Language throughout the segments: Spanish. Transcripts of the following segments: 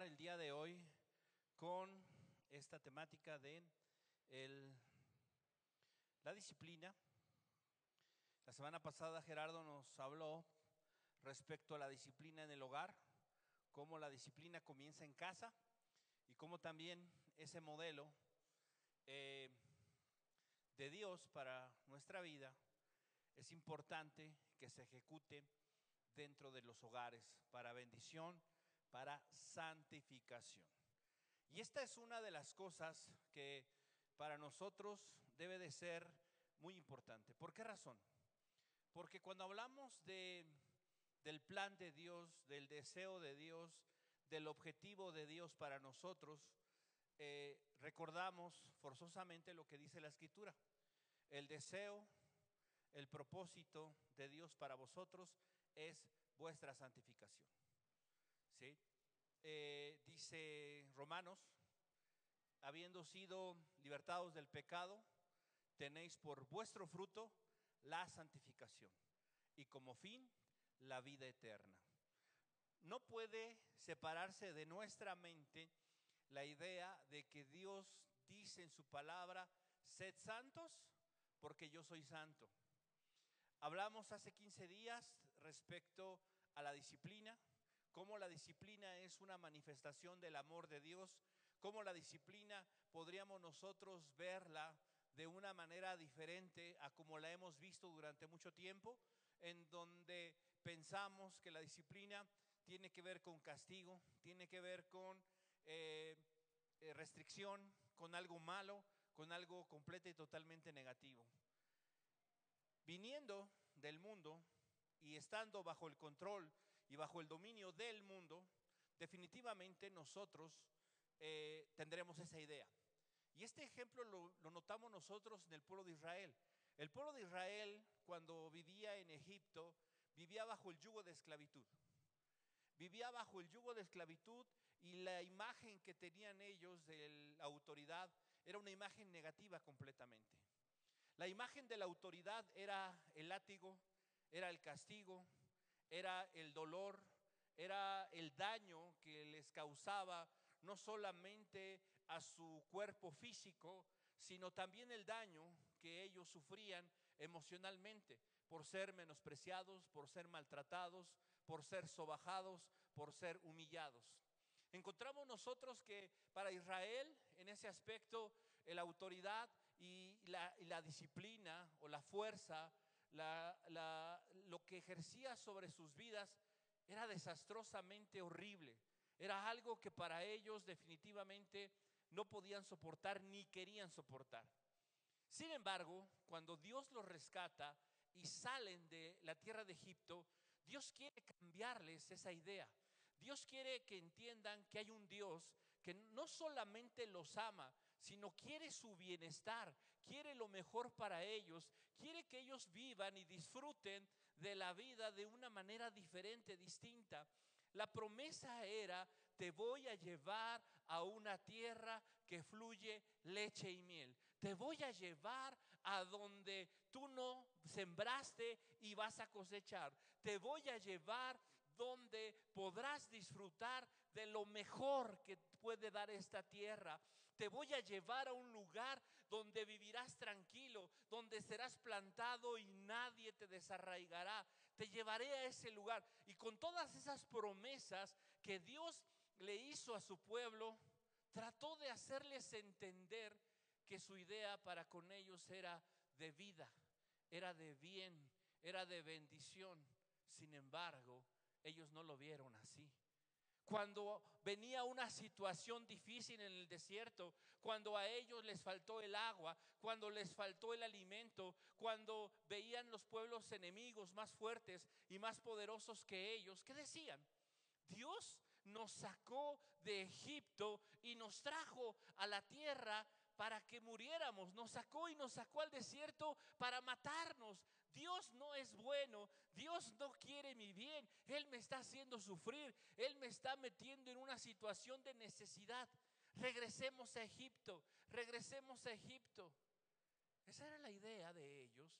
el día de hoy con esta temática de el- la disciplina. La semana pasada Gerardo nos habló respecto a la disciplina en el hogar, cómo la disciplina comienza en casa y cómo también ese modelo eh, de Dios para nuestra vida es importante que se ejecute dentro de los hogares para bendición, para santificación. Y esta es una de las cosas que para nosotros debe de ser muy importante. ¿Por qué razón? Porque cuando hablamos de, del plan de Dios, del deseo de Dios, del objetivo de Dios para nosotros, eh, recordamos forzosamente lo que dice la escritura. El deseo, el propósito de Dios para vosotros es vuestra santificación. Eh, dice Romanos, habiendo sido libertados del pecado, tenéis por vuestro fruto la santificación y como fin la vida eterna. No puede separarse de nuestra mente la idea de que Dios dice en su palabra, sed santos porque yo soy santo. Hablamos hace 15 días respecto a la disciplina, cómo la disciplina es una manifestación del amor de Dios, cómo la disciplina podríamos nosotros verla de una manera diferente a como la hemos visto durante mucho tiempo, en donde pensamos que la disciplina tiene que ver con castigo, tiene que ver con eh, eh, restricción, con algo malo, con algo completo y totalmente negativo. Viniendo del mundo y estando bajo el control y bajo el dominio del mundo, definitivamente nosotros eh, tendremos esa idea. Y este ejemplo lo, lo notamos nosotros en el pueblo de Israel. El pueblo de Israel, cuando vivía en Egipto, vivía bajo el yugo de esclavitud. Vivía bajo el yugo de esclavitud y la imagen que tenían ellos de la autoridad era una imagen negativa completamente. La imagen de la autoridad era el látigo, era el castigo, era el dolor, era el daño que les causaba no solamente a su cuerpo físico, sino también el daño que ellos sufrían emocionalmente por ser menospreciados, por ser maltratados, por ser sobajados, por ser humillados. Encontramos nosotros que para Israel, en ese aspecto, la autoridad y la, disciplina o la fuerza, la, la, lo que ejercía sobre sus vidas era desastrosamente horrible. Era algo que para ellos definitivamente no podían soportar ni querían soportar. Sin embargo, cuando Dios los rescata y salen de la tierra de Egipto, Dios quiere cambiarles esa idea. Dios quiere que entiendan que hay un Dios que no solamente los ama, sino quiere su bienestar, quiere lo mejor para ellos, quiere que ellos vivan y disfruten de la vida de una manera diferente, distinta. La promesa era, te voy a llevar a una tierra que fluye leche y miel. Te voy a llevar a donde tú no sembraste y vas a cosechar. Te voy a llevar donde podrás disfrutar de lo mejor que puede dar esta tierra. Te voy a llevar a un lugar donde vivirás tranquilo, donde serás plantado y nadie te desarraigará. Te llevaré a ese lugar. Y con todas esas promesas que Dios le hizo a su pueblo, trató de hacerles entender que su idea para con ellos era de vida, era de bien, era de bendición. Sin embargo, ellos no lo vieron así. Cuando venía una situación difícil en el desierto, cuando a ellos les faltó el agua, cuando les faltó el alimento, cuando veían los pueblos enemigos más fuertes y más poderosos que ellos, ¿qué decían? Dios nos sacó de Egipto y nos trajo a la tierra para que muriéramos. Nos sacó y nos sacó al desierto para matarnos. Dios no es bueno. Dios no quiere mi bien. Él me está haciendo sufrir. Él me está metiendo en una situación de necesidad. Regresemos a Egipto. Regresemos a Egipto. Esa era la idea de ellos.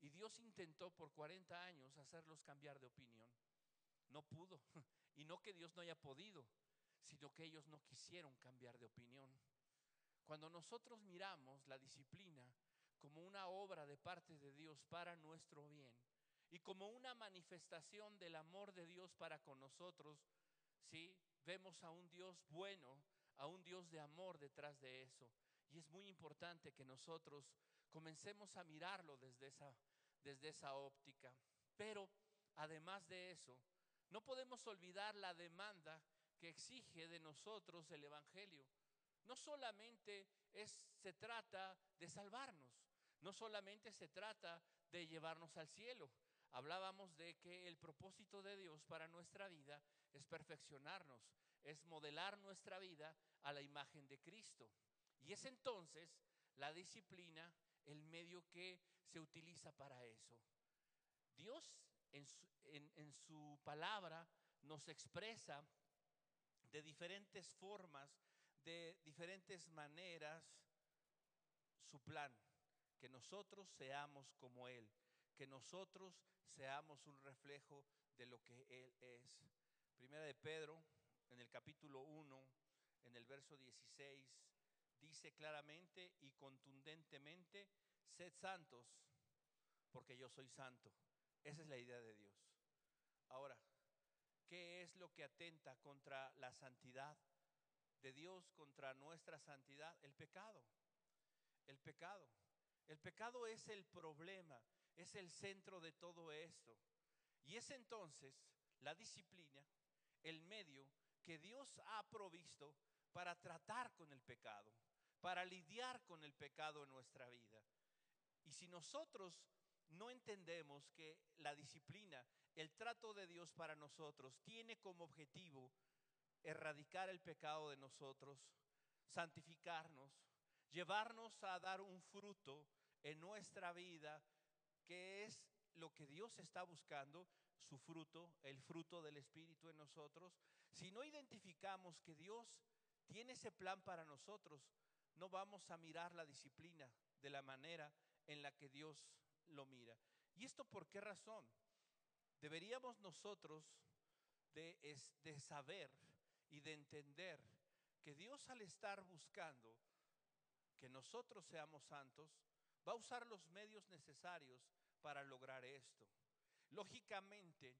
Y Dios intentó por 40 años hacerlos cambiar de opinión. No pudo. Y no que Dios no haya podido, sino que ellos no quisieron cambiar de opinión. Cuando nosotros miramos la disciplina como una obra de parte de Dios para nuestro bien y como una manifestación del amor de Dios para con nosotros, ¿sí? Vemos a un Dios bueno, a un Dios de amor detrás de eso. Y es muy importante que nosotros comencemos a mirarlo desde esa, desde esa óptica. Pero además de eso, no podemos olvidar la demanda que exige de nosotros el Evangelio. No solamente es, se trata de salvarnos, no solamente se trata de llevarnos al cielo. Hablábamos de que el propósito de Dios para nuestra vida es perfeccionarnos, es modelar nuestra vida a la imagen de Cristo. Y es entonces la disciplina el medio que se utiliza para eso. Dios en su, en su palabra nos expresa de diferentes formas, de diferentes maneras, su plan, que nosotros seamos como Él, que nosotros seamos un reflejo de lo que Él es. Primera de Pedro, en el capítulo 1, en el verso 16, dice claramente y contundentemente, sed santos, porque yo soy santo. Esa es la idea de Dios. Ahora, ¿Qué es lo que atenta contra la santidad de Dios, contra nuestra santidad? El pecado. El pecado. El pecado es el problema, es el centro de todo esto. Y es entonces la disciplina, el medio que Dios ha provisto para tratar con el pecado, para lidiar con el pecado en nuestra vida. Y si nosotros no entendemos que la disciplina el trato de Dios para nosotros tiene como objetivo erradicar el pecado de nosotros, santificarnos, llevarnos a dar un fruto en nuestra vida, que es lo que Dios está buscando, su fruto, el fruto del Espíritu en nosotros. Si no identificamos que Dios tiene ese plan para nosotros, no vamos a mirar la disciplina de la manera en la que Dios lo mira. ¿Y esto por qué razón? Deberíamos nosotros de, de saber y de entender que Dios al estar buscando que nosotros seamos santos, va a usar los medios necesarios para lograr esto. Lógicamente,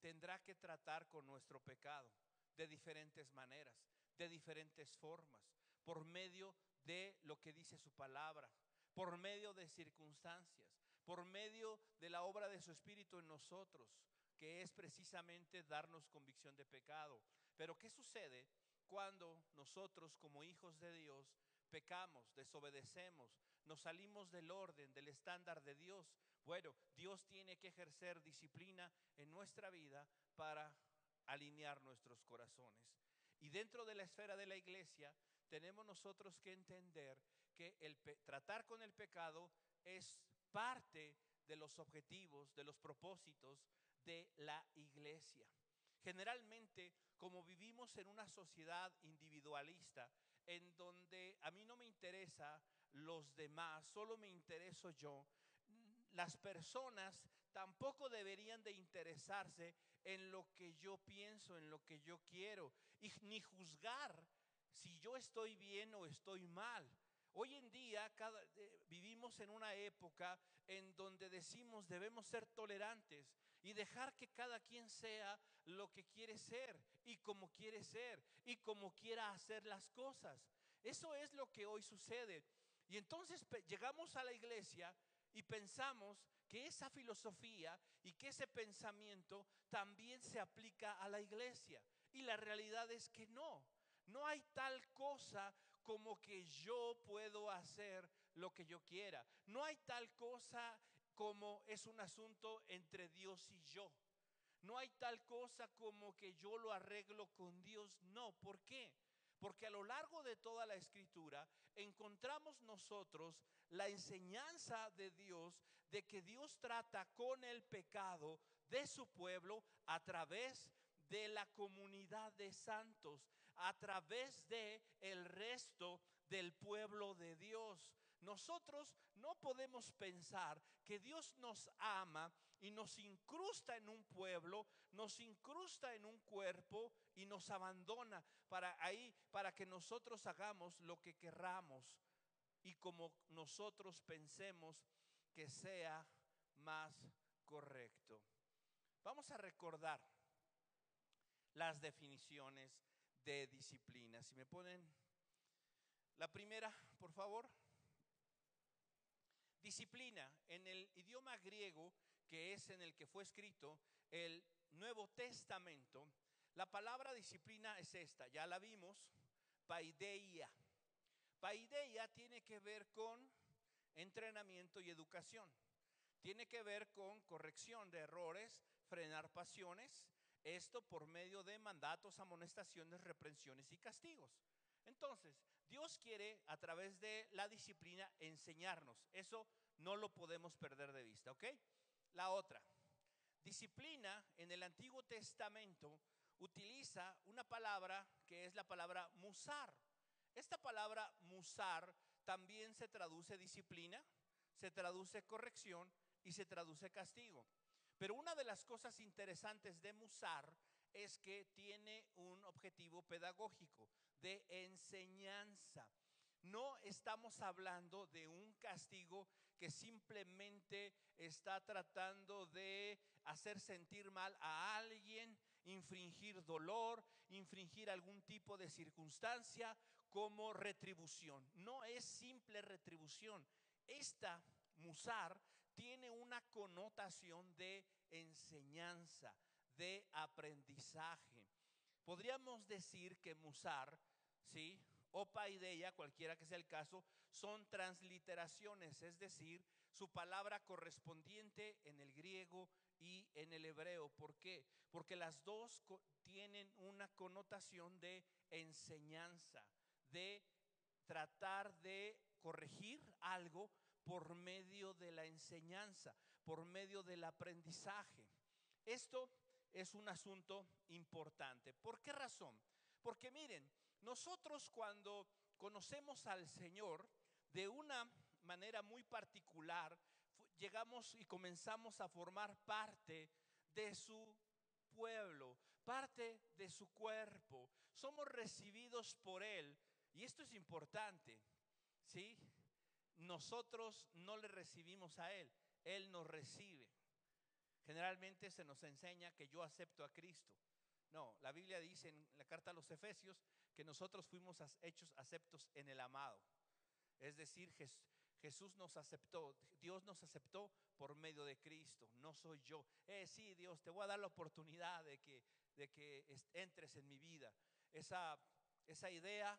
tendrá que tratar con nuestro pecado de diferentes maneras, de diferentes formas, por medio de lo que dice su palabra, por medio de circunstancias, por medio de la obra de su Espíritu en nosotros, que es precisamente darnos convicción de pecado. Pero ¿qué sucede cuando nosotros como hijos de Dios pecamos, desobedecemos, nos salimos del orden, del estándar de Dios? Bueno, Dios tiene que ejercer disciplina en nuestra vida para alinear nuestros corazones. Y dentro de la esfera de la iglesia tenemos nosotros que entender que el tratar con el pecado es parte de los objetivos, de los propósitos de la iglesia. Generalmente, como vivimos en una sociedad individualista, en donde a mí no me interesa los demás, solo me intereso yo, las personas tampoco deberían de interesarse en lo que yo pienso, en lo que yo quiero, y ni juzgar si yo estoy bien o estoy mal. Hoy en día eh, vivimos en una época en donde decimos debemos ser tolerantes y dejar que cada quien sea lo que quiere ser y como quiere ser y como quiera hacer las cosas. Eso es lo que hoy sucede. Y entonces llegamos a la iglesia y pensamos que esa filosofía y que ese pensamiento también se aplica a la iglesia. Y la realidad es que no. No hay tal cosa como que yo puedo hacer lo que yo quiera. No hay tal cosa como es un asunto entre Dios y yo. No hay tal cosa como que yo lo arreglo con Dios. No, ¿por qué? Porque a lo largo de toda la escritura encontramos nosotros la enseñanza de Dios de que Dios trata con el pecado de su pueblo a través de la comunidad de santos, a través de el resto del pueblo de Dios. nosotros no podemos pensar que Dios nos ama y nos incrusta en un pueblo, nos incrusta en un cuerpo y nos abandona para ahí, para que nosotros hagamos lo que querramos y como nosotros pensemos que sea más correcto. Vamos a recordar las definiciones de disciplina. Si me ponen la primera, por favor. Disciplina en el idioma griego, que es en el que fue escrito el Nuevo Testamento, la palabra disciplina es esta, ya la vimos, paideia. Paideia tiene que ver con entrenamiento y educación. Tiene que ver con corrección de errores, frenar pasiones, esto por medio de mandatos, amonestaciones, reprensiones y castigos. Entonces, Dios quiere a través de la disciplina enseñarnos. Eso no lo podemos perder de vista, ¿ok? La otra, disciplina en el Antiguo Testamento utiliza una palabra que es la palabra musar. Esta palabra musar también se traduce disciplina, se traduce corrección y se traduce castigo. Pero una de las cosas interesantes de musar es que tiene un objetivo pedagógico de enseñanza. No estamos hablando de un castigo que simplemente está tratando de hacer sentir mal a alguien, infringir dolor, infringir algún tipo de circunstancia como retribución. No es simple retribución. Esta musar tiene una connotación de enseñanza, de aprendizaje. Podríamos decir que musar, ¿sí? O paideia, cualquiera que sea el caso, son transliteraciones, es decir, su palabra correspondiente en el griego y en el hebreo. ¿Por qué? Porque las dos tienen una connotación de enseñanza, de tratar de corregir algo por medio de la enseñanza, por medio del aprendizaje. Esto es un asunto importante. ¿Por qué razón? Porque miren, nosotros cuando conocemos al Señor de una manera muy particular, llegamos y comenzamos a formar parte de su pueblo, parte de su cuerpo. Somos recibidos por Él. Y esto es importante, ¿sí? Nosotros no le recibimos a Él, Él nos recibe. Generalmente se nos enseña que yo acepto a Cristo. No, la Biblia dice en la carta a los Efesios que nosotros fuimos hechos aceptos en el amado. Es decir, Jesús nos aceptó, Dios nos aceptó por medio de Cristo, no soy yo. Eh, sí, Dios, te voy a dar la oportunidad de que, de que entres en mi vida. Esa, esa idea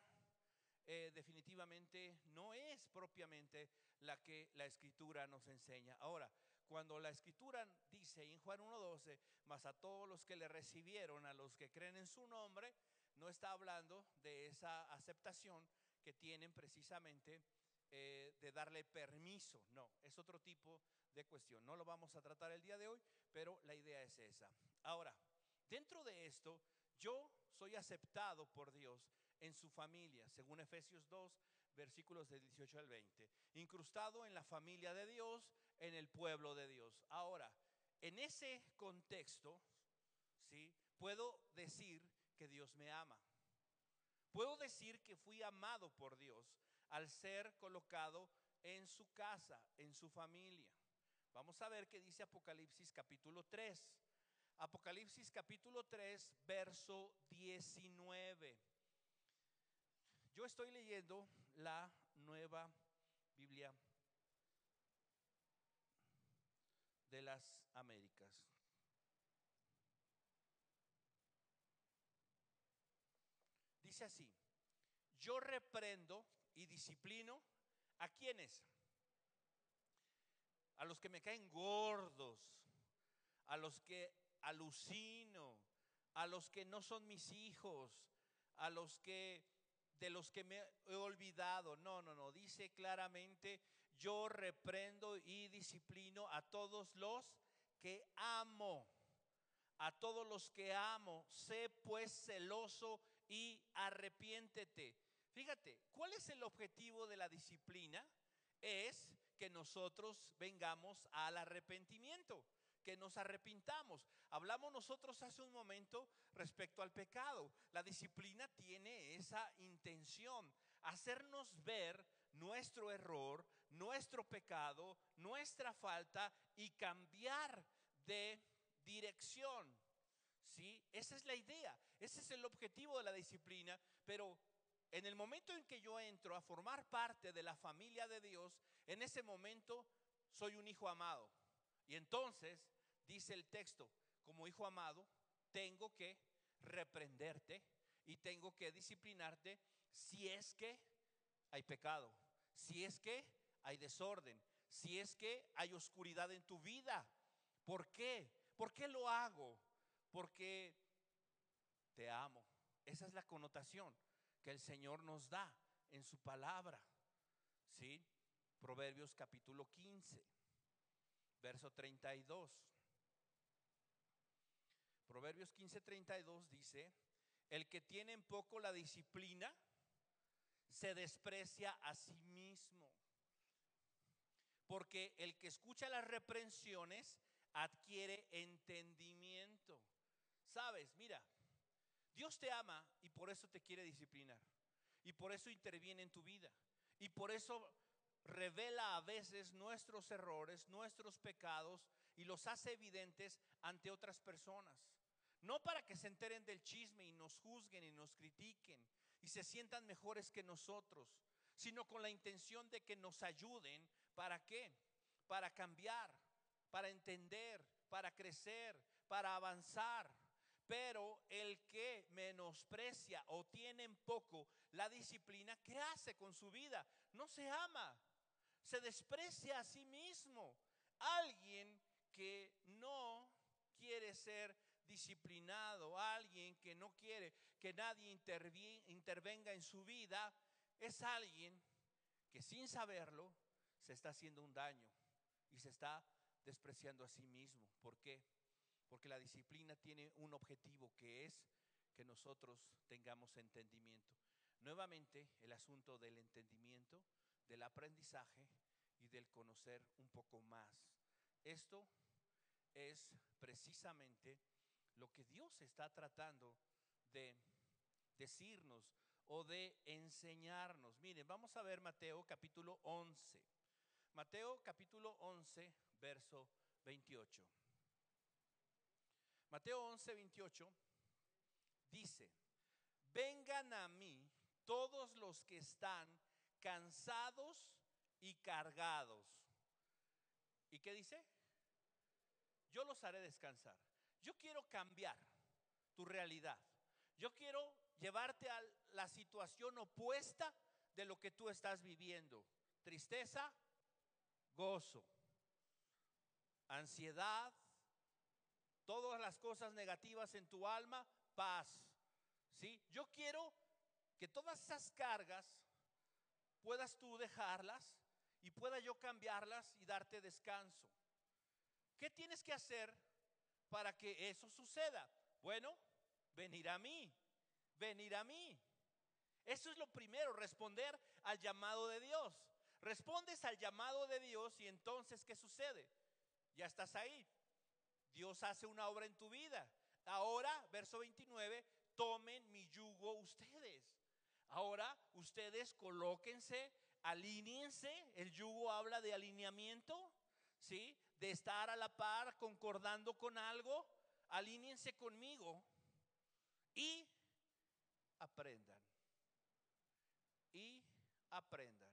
eh, definitivamente no es propiamente la que la escritura nos enseña. Ahora, cuando la escritura dice en Juan 1.12, más a todos los que le recibieron, a los que creen en su nombre, no está hablando de esa aceptación que tienen precisamente eh, de darle permiso. No, es otro tipo de cuestión. No lo vamos a tratar el día de hoy, pero la idea es esa. Ahora, dentro de esto, yo soy aceptado por Dios en su familia, según Efesios 2, versículos del 18 al 20. Incrustado en la familia de Dios, en el pueblo de Dios. Ahora, en ese contexto, ¿sí? Puedo decir que Dios me ama. Puedo decir que fui amado por Dios al ser colocado en su casa, en su familia. Vamos a ver qué dice Apocalipsis capítulo 3. Apocalipsis capítulo 3, verso 19. Yo estoy leyendo la nueva Biblia de las Américas. Dice así, yo reprendo y disciplino a quienes, a los que me caen gordos, a los que alucino, a los que no son mis hijos, a los que de los que me he olvidado. No, no, no. Dice claramente, yo reprendo y disciplino a todos los que amo. A todos los que amo. Sé pues celoso y arrepiéntete. Fíjate, ¿cuál es el objetivo de la disciplina? es que nosotros vengamos al arrepentimiento, que nos arrepintamos. Hablamos nosotros hace un momento respecto al pecado. La disciplina tiene esa intención, hacernos ver nuestro error, nuestro pecado, nuestra falta y cambiar de dirección. ¿Sí? Esa es la idea, ese es el objetivo de la disciplina, pero en el momento en que yo entro a formar parte de la familia de Dios, en ese momento soy un hijo amado. Y entonces, dice el texto, como hijo amado, tengo que reprenderte y tengo que disciplinarte si es que hay pecado, si es que hay desorden, si es que hay oscuridad en tu vida. ¿Por qué? ¿Por qué lo hago? Porque te amo. Esa es la connotación que el Señor nos da en su palabra. ¿Sí? Proverbios capítulo 15, verso 32. Proverbios 15, 32 dice, el que tiene en poco la disciplina se desprecia a sí mismo. Porque el que escucha las reprensiones adquiere entendimiento. Sabes, mira, Dios te ama y por eso te quiere disciplinar. Y por eso interviene en tu vida. Y por eso revela a veces nuestros errores, nuestros pecados y los hace evidentes ante otras personas. No para que se enteren del chisme y nos juzguen y nos critiquen y se sientan mejores que nosotros, sino con la intención de que nos ayuden. ¿Para qué? Para cambiar, para entender, para crecer, para avanzar. Pero el que menosprecia o tiene en poco la disciplina, ¿qué hace con su vida? No se ama, se desprecia a sí mismo. Alguien que no quiere ser disciplinado, alguien que no quiere que nadie intervenga en su vida, es alguien que sin saberlo se está haciendo un daño y se está despreciando a sí mismo. ¿Por qué? Porque la disciplina tiene un objetivo que es que nosotros tengamos entendimiento. Nuevamente, el asunto del entendimiento, del aprendizaje y del conocer un poco más. Esto es precisamente lo que Dios está tratando de decirnos o de enseñarnos. Miren, vamos a ver Mateo capítulo 11. Mateo capítulo 11, verso 28. Mateo 11, 28 dice, vengan a mí todos los que están cansados y cargados. ¿Y qué dice? Yo los haré descansar. Yo quiero cambiar tu realidad. Yo quiero llevarte a la situación opuesta de lo que tú estás viviendo. Tristeza, gozo. Ansiedad, todas las cosas negativas en tu alma, paz. ¿Sí? Yo quiero que todas esas cargas puedas tú dejarlas y pueda yo cambiarlas y darte descanso. ¿Qué tienes que hacer para que eso suceda? Bueno, venir a mí, venir a mí. Eso es lo primero, responder al llamado de Dios. Respondes al llamado de Dios y entonces, ¿qué sucede? Ya estás ahí. Dios hace una obra en tu vida. Ahora, verso 29, tomen mi yugo ustedes. Ahora, ustedes colóquense, alíñense. El yugo habla de alineamiento, ¿sí? de estar a la par, concordando con algo, alíñense conmigo y aprendan. Y aprendan.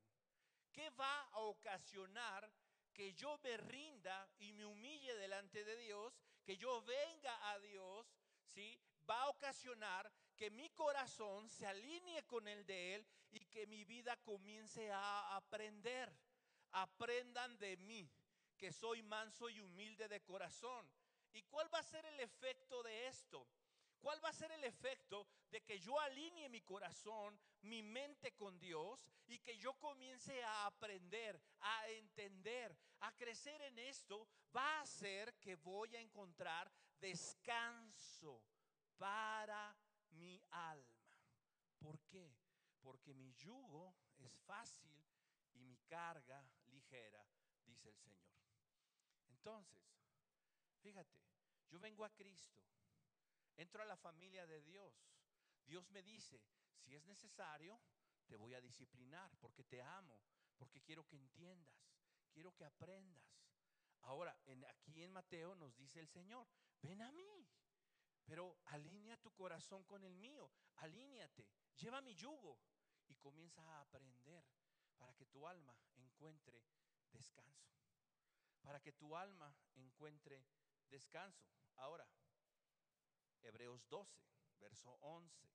¿Qué va a ocasionar que yo me rinda y me humille delante de Dios, que yo venga a Dios, ¿sí? Va a ocasionar que mi corazón se alinee con el de Él y que mi vida comience a aprender. Aprendan de mí que soy manso y humilde de corazón. ¿Y cuál va a ser el efecto de esto? ¿Cuál va a ser el efecto de que yo alinee mi corazón, mi mente con Dios y que yo comience a aprender, a entender, a crecer en esto? Va a ser que voy a encontrar descanso para mi alma. ¿Por qué? Porque mi yugo es fácil y mi carga ligera, dice el Señor. Entonces, fíjate, yo vengo a Cristo, entro a la familia de Dios. Dios me dice, si es necesario, te voy a disciplinar porque te amo, porque quiero que entiendas, quiero que aprendas. Ahora, en, aquí en Mateo nos dice el Señor, ven a mí, pero alinea tu corazón con el mío, alíñate, lleva mi yugo y comienza a aprender para que tu alma encuentre descanso, para que tu alma encuentre descanso. Ahora, Hebreos 12, verso 11.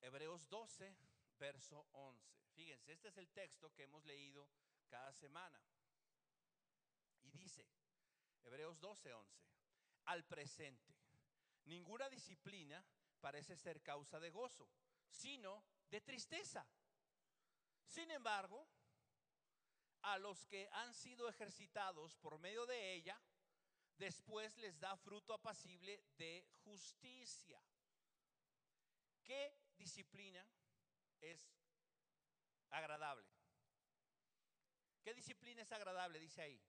Hebreos 12, verso 11. Fíjense, este es el texto que hemos leído cada semana. Y dice, Hebreos 12, 11, al presente, ninguna disciplina parece ser causa de gozo, sino de tristeza. Sin embargo, a los que han sido ejercitados por medio de ella, después les da fruto apacible de justicia. ¿Qué disciplina es agradable? ¿Qué disciplina es agradable? Dice ahí.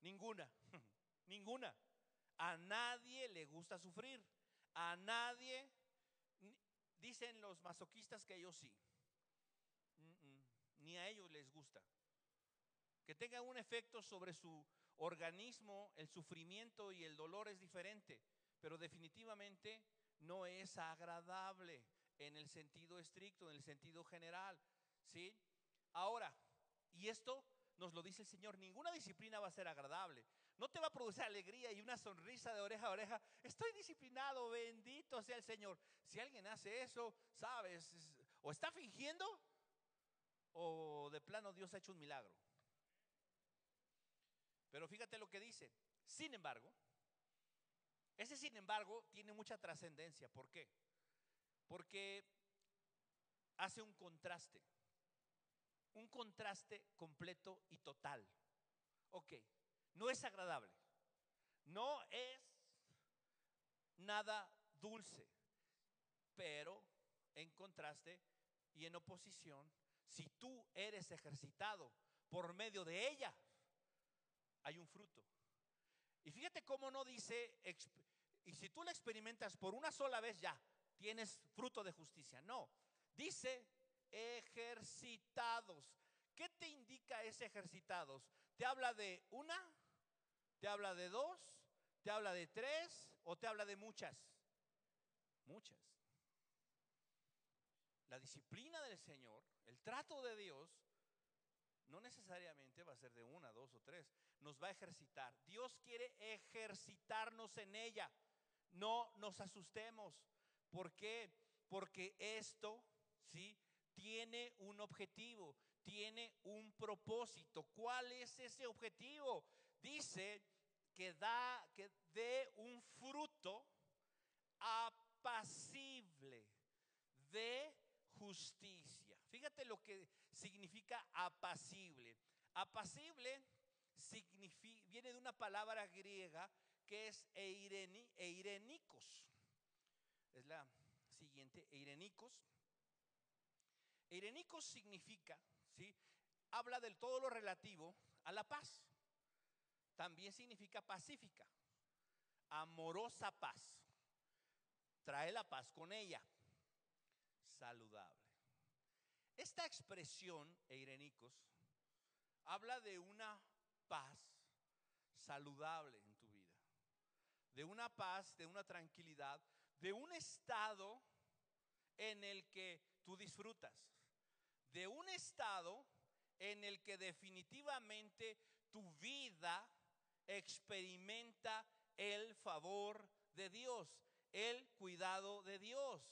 Ninguna, ninguna. A nadie le gusta sufrir. A nadie, dicen los masoquistas que ellos sí. Ni a ellos les gusta. Que tenga un efecto sobre su organismo, el sufrimiento y el dolor es diferente, pero definitivamente no es agradable en el sentido estricto, en el sentido general. ¿Sí? Ahora, y esto nos lo dice el Señor, ninguna disciplina va a ser agradable. No te va a producir alegría y una sonrisa de oreja a oreja. Estoy disciplinado, bendito sea el Señor. Si alguien hace eso, sabes, o está fingiendo o de plano Dios ha hecho un milagro. Pero fíjate lo que dice. Sin embargo, ese sin embargo tiene mucha trascendencia. ¿Por qué? Porque hace un contraste. Un contraste completo y total. Ok, no es agradable. No es nada dulce. Pero en contraste y en oposición, si tú eres ejercitado por medio de ella, hay un fruto. Y fíjate cómo no dice, y si tú la experimentas por una sola vez ya, tienes fruto de justicia. No, dice ejercitados. ¿Qué te indica ese ejercitados? ¿Te habla de una? ¿Te habla de dos? ¿Te habla de tres? ¿O te habla de muchas? Muchas. La disciplina del Señor, el trato de Dios, no necesariamente va a ser de una, dos o tres. Nos va a ejercitar. Dios quiere ejercitarnos en ella. No nos asustemos. ¿Por qué? Porque esto, ¿sí? Tiene un objetivo, tiene un propósito. ¿Cuál es ese objetivo? Dice que da, que dé un fruto apacible de justicia. Fíjate lo que significa apacible. Apacible viene de una palabra griega que es eirenicos. Es la siguiente, eirenicos. Eirenicos significa, ¿sí? Habla del todo lo relativo a la paz. También significa pacífica, amorosa paz. Trae la paz con ella. Saludable. Esta expresión, eirenicos, habla de una paz saludable en tu vida, de una paz, de una tranquilidad, de un estado en el que tú disfrutas, de un estado en el que definitivamente tu vida experimenta el favor de Dios, el cuidado de Dios.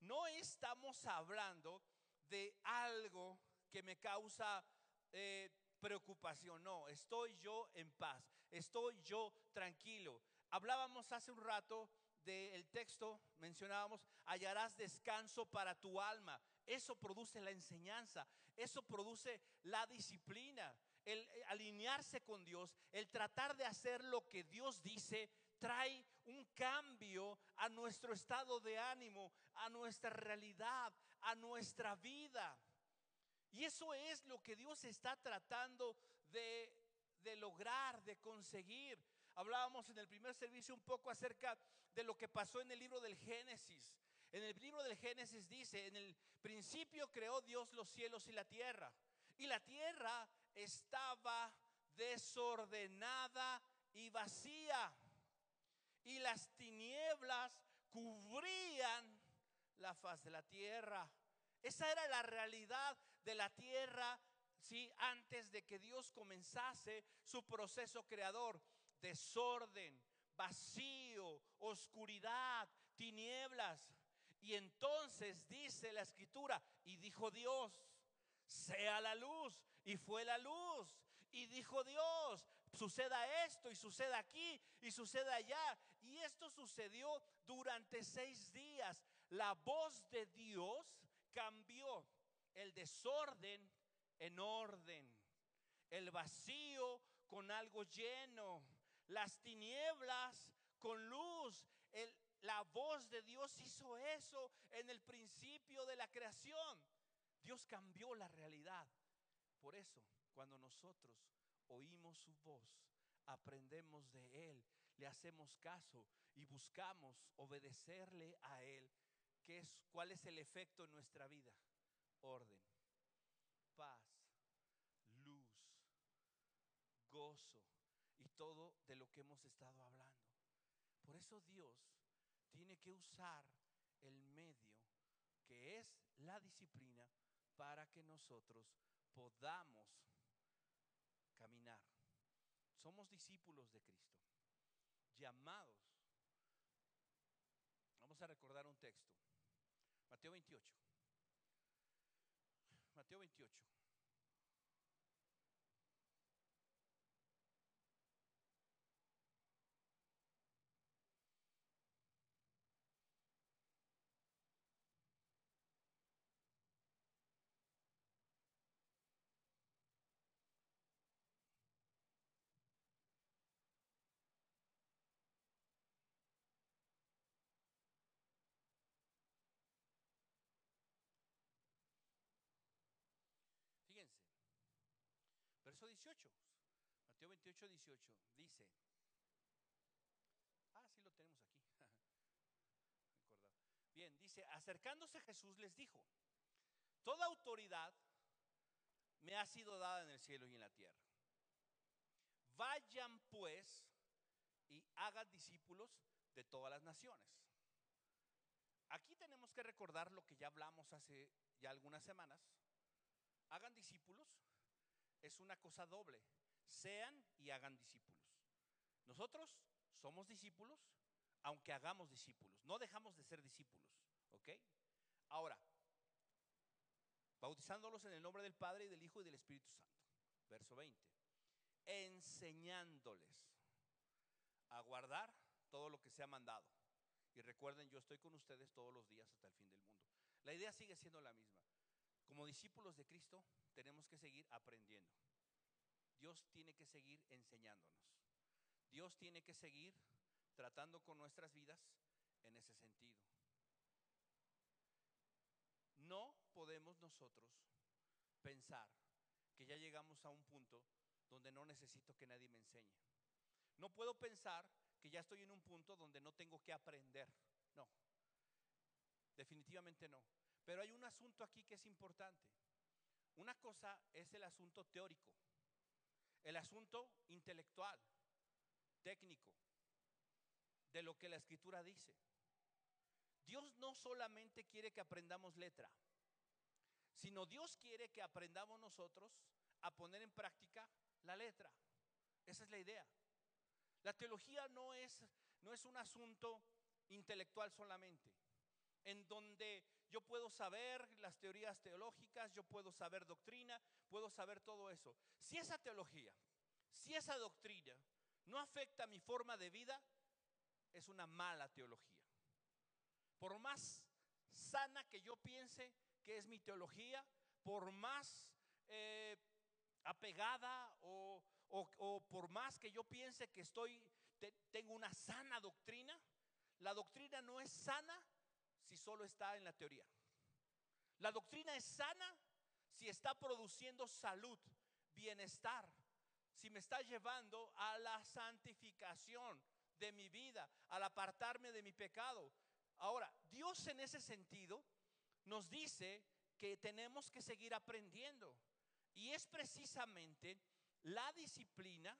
No estamos hablando de algo que me causa eh, preocupación. No, estoy yo en paz, estoy yo tranquilo. Hablábamos hace un rato del texto, mencionábamos, hallarás descanso para tu alma. Eso produce la enseñanza, eso produce la disciplina, el eh, alinearse con Dios, el tratar de hacer lo que Dios dice, trae un cambio a nuestro estado de ánimo, a nuestra realidad, a nuestra vida. Y eso es lo que Dios está tratando de, de lograr, de conseguir. Hablábamos en el primer servicio un poco acerca de lo que pasó en el libro del Génesis. En el libro del Génesis dice, en el principio creó Dios los cielos y la tierra. Y la tierra estaba desordenada y vacía. Y las tinieblas cubrían la faz de la tierra. Esa era la realidad de la tierra, sí, antes de que Dios comenzase su proceso creador. Desorden, vacío, oscuridad, tinieblas. Y entonces dice la escritura, y dijo Dios, sea la luz, y fue la luz. Y dijo Dios, suceda esto y suceda aquí y suceda allá. Y esto sucedió durante seis días. La voz de Dios cambió el desorden en orden, el vacío con algo lleno, las tinieblas con luz. la voz de Dios hizo eso en el principio de la creación. Dios cambió la realidad. Por eso, cuando nosotros oímos su voz, aprendemos de Él, le hacemos caso y buscamos obedecerle a Él, ¿qué es, ¿cuál es el efecto en nuestra vida? Orden, paz, luz, gozo y todo de lo que hemos estado hablando. Por eso Dios tiene que usar el medio que es la disciplina para que nosotros podamos caminar. Somos discípulos de Cristo, llamados. Vamos a recordar un texto. Mateo 28. Mateo 28. Verso 18, Mateo 28, 18, dice, ah, sí lo tenemos aquí. Bien, dice, acercándose Jesús les dijo, toda autoridad me ha sido dada en el cielo y en la tierra. Vayan pues y hagan discípulos de todas las naciones. Aquí tenemos que recordar lo que ya hablamos hace ya algunas semanas, hagan discípulos es una cosa doble. Sean y hagan discípulos. Nosotros somos discípulos, aunque hagamos discípulos. No dejamos de ser discípulos. ¿Ok? Ahora, bautizándolos en el nombre del Padre y del Hijo y del Espíritu Santo. Verso 20. Enseñándoles a guardar todo lo que se ha mandado. Y recuerden, yo estoy con ustedes todos los días hasta el fin del mundo. La idea sigue siendo la misma. Como discípulos de Cristo tenemos que seguir aprendiendo. Dios tiene que seguir enseñándonos. Dios tiene que seguir tratando con nuestras vidas en ese sentido. No podemos nosotros pensar que ya llegamos a un punto donde no necesito que nadie me enseñe. No puedo pensar que ya estoy en un punto donde no tengo que aprender. No, definitivamente no. Pero hay un asunto aquí que es importante. Una cosa es el asunto teórico, el asunto intelectual, técnico, de lo que la escritura dice. Dios no solamente quiere que aprendamos letra, sino Dios quiere que aprendamos nosotros a poner en práctica la letra. Esa es la idea. La teología no es, no es un asunto intelectual solamente, en donde yo puedo saber las teorías teológicas, yo puedo saber doctrina, puedo saber todo eso. Si esa teología, si esa doctrina no afecta mi forma de vida, es una mala teología. Por más sana que yo piense que es mi teología, por más eh, apegada o, por más que yo piense que estoy, tengo una sana doctrina, la doctrina no es sana si solo está en la teoría. La doctrina es sana si está produciendo salud, bienestar, si me está llevando a la santificación de mi vida, al apartarme de mi pecado. Ahora, Dios en ese sentido nos dice que tenemos que seguir aprendiendo. Y es precisamente la disciplina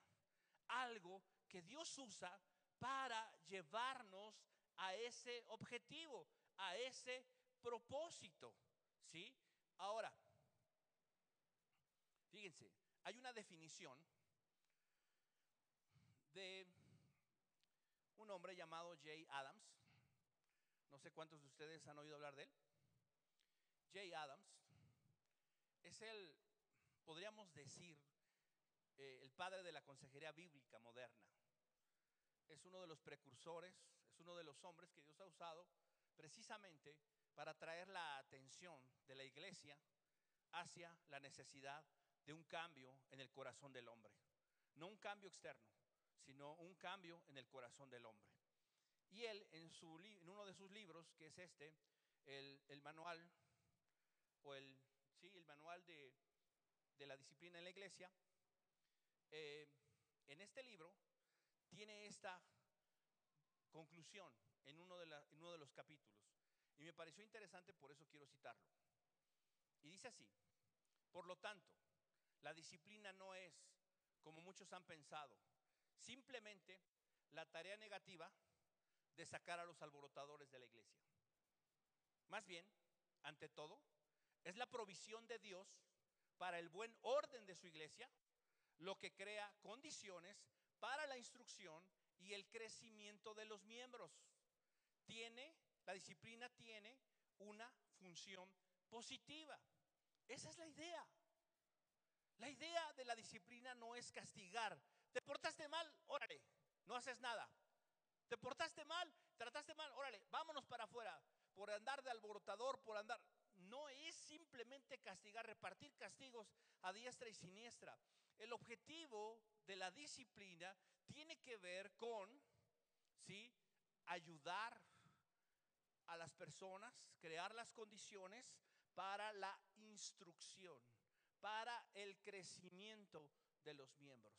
algo que Dios usa para llevarnos a ese objetivo, a ese propósito. ¿Sí? Ahora, fíjense, hay una definición de un hombre llamado Jay Adams. No sé cuántos de ustedes han oído hablar de él. Jay Adams es el, podríamos decir, eh, el padre de la consejería bíblica moderna. Es uno de los precursores, es uno de los hombres que Dios ha usado precisamente para traer la atención de la iglesia hacia la necesidad de un cambio en el corazón del hombre. No un cambio externo, sino un cambio en el corazón del hombre. Y él, en, su, uno de sus libros, que es este, el, el manual, o el, sí, el manual de, de la disciplina en la iglesia, eh, en este libro tiene esta conclusión en uno, de de los capítulos. Y me pareció interesante, por eso quiero citarlo. Y dice así, por lo tanto, la disciplina no es, como muchos han pensado, simplemente la tarea negativa de sacar a los alborotadores de la iglesia. Más bien, ante todo, es la provisión de Dios para el buen orden de su iglesia lo que crea condiciones para la instrucción y el crecimiento de los miembros. Tiene, la disciplina tiene una función positiva. Esa es la idea. La idea de la disciplina no es castigar. Te portaste mal, órale, no haces nada. Te portaste mal, trataste mal, órale, vámonos para afuera. Por andar de alborotador, por andar. No es simplemente castigar, repartir castigos a diestra y siniestra. El objetivo de la disciplina tiene que ver con, ¿sí? Ayudar a las personas, crear las condiciones para la instrucción, para el crecimiento de los miembros.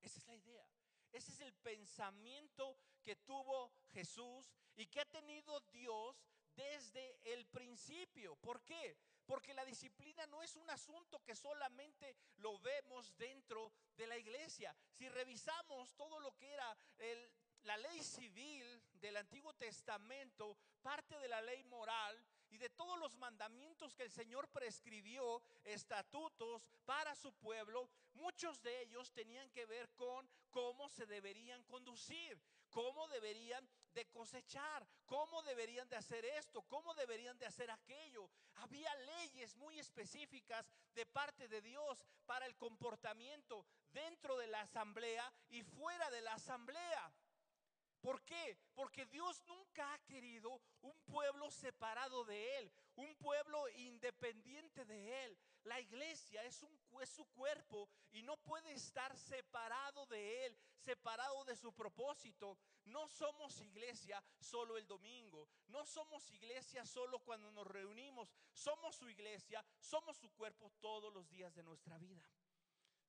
Esa es la idea. Ese es el pensamiento que tuvo Jesús y que ha tenido Dios desde el principio. ¿Por qué? Porque la disciplina no es un asunto que solamente lo vemos dentro de la iglesia. Si revisamos todo lo que era la ley civil del Antiguo Testamento, parte de la ley moral y de todos los mandamientos que el Señor prescribió, estatutos para su pueblo, muchos de ellos tenían que ver con cómo se deberían conducir, cómo deberían de cosechar, cómo deberían de hacer esto, cómo deberían de hacer aquello. Había leyes muy específicas de parte de Dios para el comportamiento dentro de la asamblea y fuera de la asamblea. ¿Por qué? Porque Dios nunca ha querido un pueblo separado de Él, un pueblo independiente de Él. La iglesia es, es su cuerpo y no puede estar separado de Él, separado de su propósito. No somos iglesia solo el domingo, no somos iglesia solo cuando nos reunimos, somos su iglesia, somos su cuerpo todos los días de nuestra vida.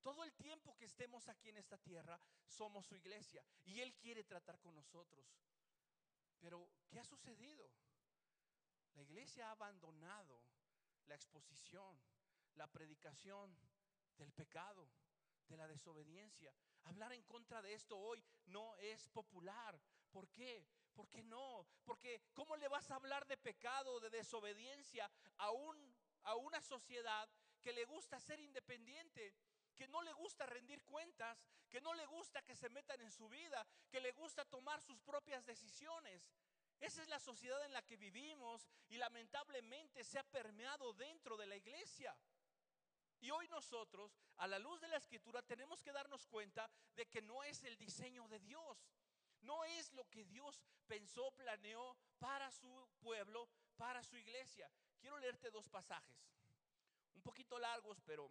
Todo el tiempo que estemos aquí en esta tierra, somos su iglesia y Él quiere tratar con nosotros. Pero, ¿qué ha sucedido? La iglesia ha abandonado la exposición, la predicación del pecado, de la desobediencia. Hablar en contra de esto hoy no es popular. ¿Por qué? ¿Por qué no? Porque ¿cómo le vas a hablar de pecado, de desobediencia a, un, a una sociedad que le gusta ser independiente? Que no le gusta rendir cuentas, que no le gusta que se metan en su vida, que le gusta tomar sus propias decisiones. Esa es la sociedad en la que vivimos y lamentablemente se ha permeado dentro de la iglesia. Y hoy nosotros, a la luz de la escritura, tenemos que darnos cuenta de que no es el diseño de Dios. No es lo que Dios pensó, planeó para su pueblo, para su iglesia. Quiero leerte dos pasajes, un poquito largos, pero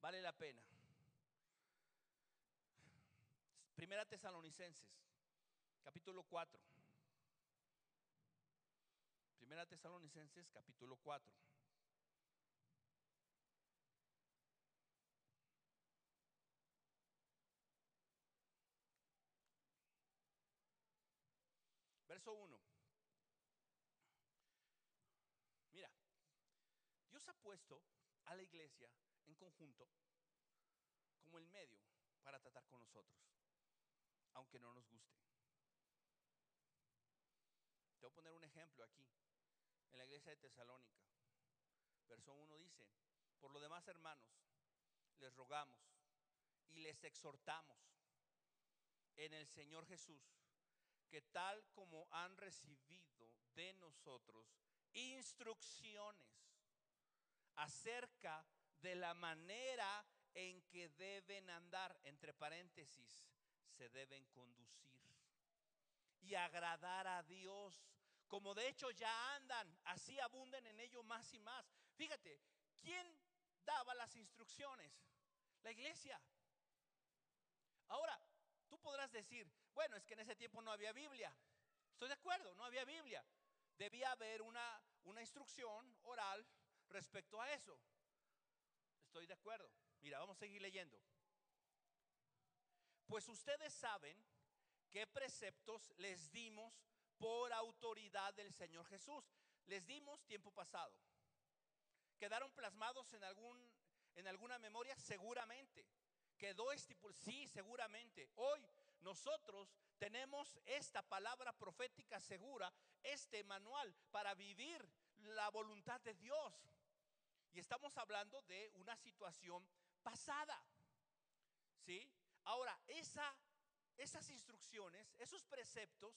vale la pena. Primera Tesalonicenses, capítulo 4. Primera Tesalonicenses, capítulo 4. Verso 1. Mira, Dios ha puesto a la iglesia en conjunto como el medio para tratar con nosotros, aunque no nos guste. Te voy a poner un ejemplo aquí, en la iglesia de Tesalónica. Verso 1 dice, por lo demás hermanos, les rogamos y les exhortamos en el Señor Jesús, que tal como han recibido de nosotros instrucciones acerca de la manera en que deben andar, entre paréntesis, se deben conducir y agradar a Dios, como de hecho ya andan, así abunden en ello más y más. Fíjate, ¿quién daba las instrucciones? La iglesia. Ahora, tú podrás decir, bueno, es que en ese tiempo no había Biblia. Estoy de acuerdo, no había Biblia. Debía haber una, una instrucción oral respecto a eso. Estoy de acuerdo. Mira, vamos a seguir leyendo. Pues ustedes saben qué preceptos les dimos por autoridad del Señor Jesús. Les dimos tiempo pasado. ¿Quedaron plasmados en, algún, en alguna memoria? Seguramente. Quedó estipulado. Sí, seguramente. Hoy nosotros tenemos esta palabra profética segura, este manual para vivir la voluntad de Dios. Estamos hablando de una situación pasada. ¿Sí? Ahora, esa, esas instrucciones, esos preceptos,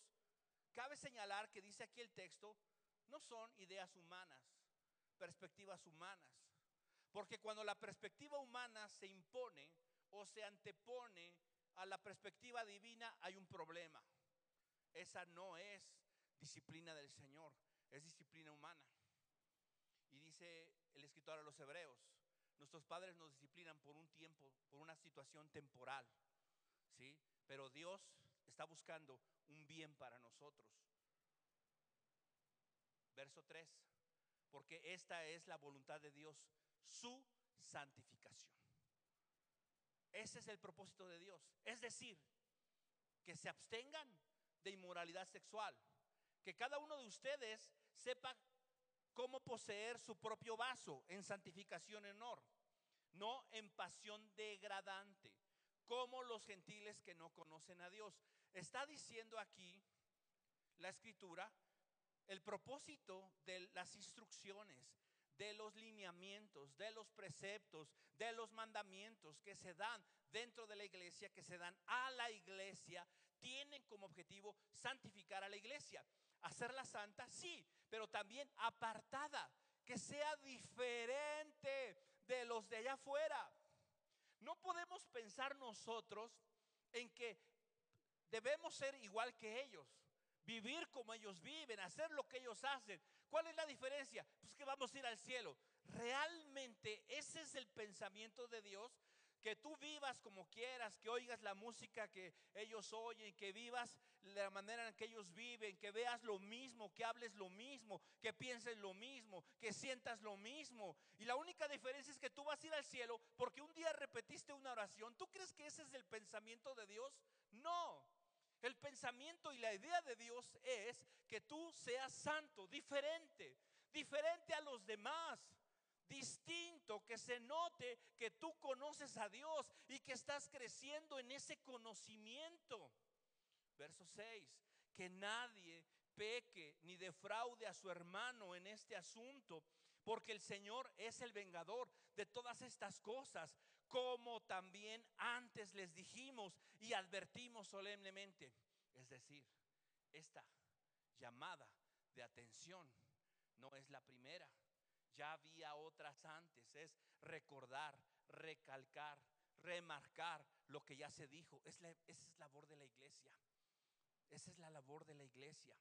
cabe señalar que dice aquí el texto, no son ideas humanas, perspectivas humanas. Porque cuando la perspectiva humana se impone o se antepone a la perspectiva divina, hay un problema. Esa no es disciplina del Señor, es disciplina humana. Y dice el escritor a los hebreos, nuestros padres nos disciplinan por un tiempo, por una situación temporal, ¿sí? Pero Dios está buscando un bien para nosotros. Verso 3, porque esta es la voluntad de Dios, su santificación. Ese es el propósito de Dios. Es decir, que se abstengan de inmoralidad sexual, que cada uno de ustedes sepa cómo poseer su propio vaso en santificación en honor, no en pasión degradante, como los gentiles que no conocen a Dios. Está diciendo aquí la escritura el propósito de las instrucciones, de los lineamientos, de los preceptos, de los mandamientos que se dan dentro de la iglesia, que se dan a la iglesia, tienen como objetivo santificar a la iglesia. Hacerla santa, sí, pero también apartada, que sea diferente de los de allá afuera. No podemos pensar nosotros en que debemos ser igual que ellos, vivir como ellos viven, hacer lo que ellos hacen. ¿Cuál es la diferencia? Pues que vamos a ir al cielo. Realmente ese es el pensamiento de Dios que tú vivas como quieras, que oigas la música que ellos oyen, que vivas la manera en que ellos viven, que veas lo mismo, que hables lo mismo, que pienses lo mismo, que sientas lo mismo. Y la única diferencia es que tú vas a ir al cielo porque un día repetiste una oración. ¿Tú crees que ese es el pensamiento de Dios? No. El pensamiento y la idea de Dios es que tú seas santo, diferente, diferente a los demás distinto, que se note que tú conoces a Dios y que estás creciendo en ese conocimiento. Verso 6, que nadie peque ni defraude a su hermano en este asunto, porque el Señor es el vengador de todas estas cosas, como también antes les dijimos y advertimos solemnemente. Es decir, esta llamada de atención no es la primera ya había otras antes. Es recordar, recalcar, remarcar lo que ya se dijo. Es esa es la labor de la iglesia. Esa es la labor de la iglesia.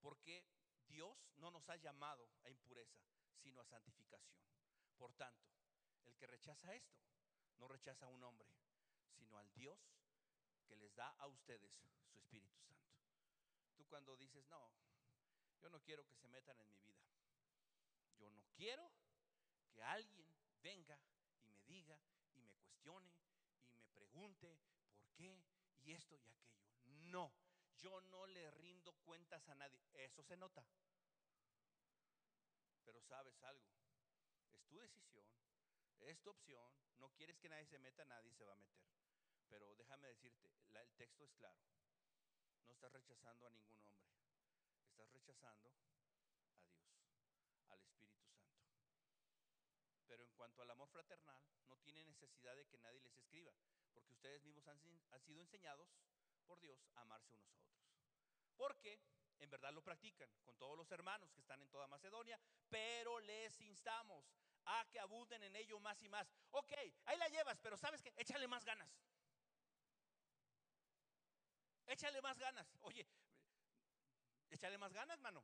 Porque Dios no nos ha llamado a impureza, sino a santificación. Por tanto, el que rechaza esto, no rechaza a un hombre, sino al Dios que les da a ustedes su Espíritu Santo. Tú cuando dices, no, yo no quiero que se metan en mi vida. Yo no quiero que alguien venga y me diga y me cuestione por qué? Y esto y aquello. No, yo no le rindo cuentas a nadie. Eso se nota. Pero sabes algo, es tu decisión, es tu opción, no quieres que nadie se meta, nadie se va a meter. Pero déjame decirte, el texto es claro. No estás rechazando a ningún hombre, estás rechazando a Dios, al Espíritu Santo. Pero en cuanto al amor fraternal, no tiene necesidad de que nadie les escriba, porque ustedes mismos han, sido enseñados por Dios a amarse unos a otros. Porque en verdad lo practican con todos los hermanos que están en toda Macedonia, pero les instamos a que abunden en ello más y más. Ok, ahí la llevas, pero sabes que échale más ganas. Échale más ganas. Oye, échale más ganas, mano.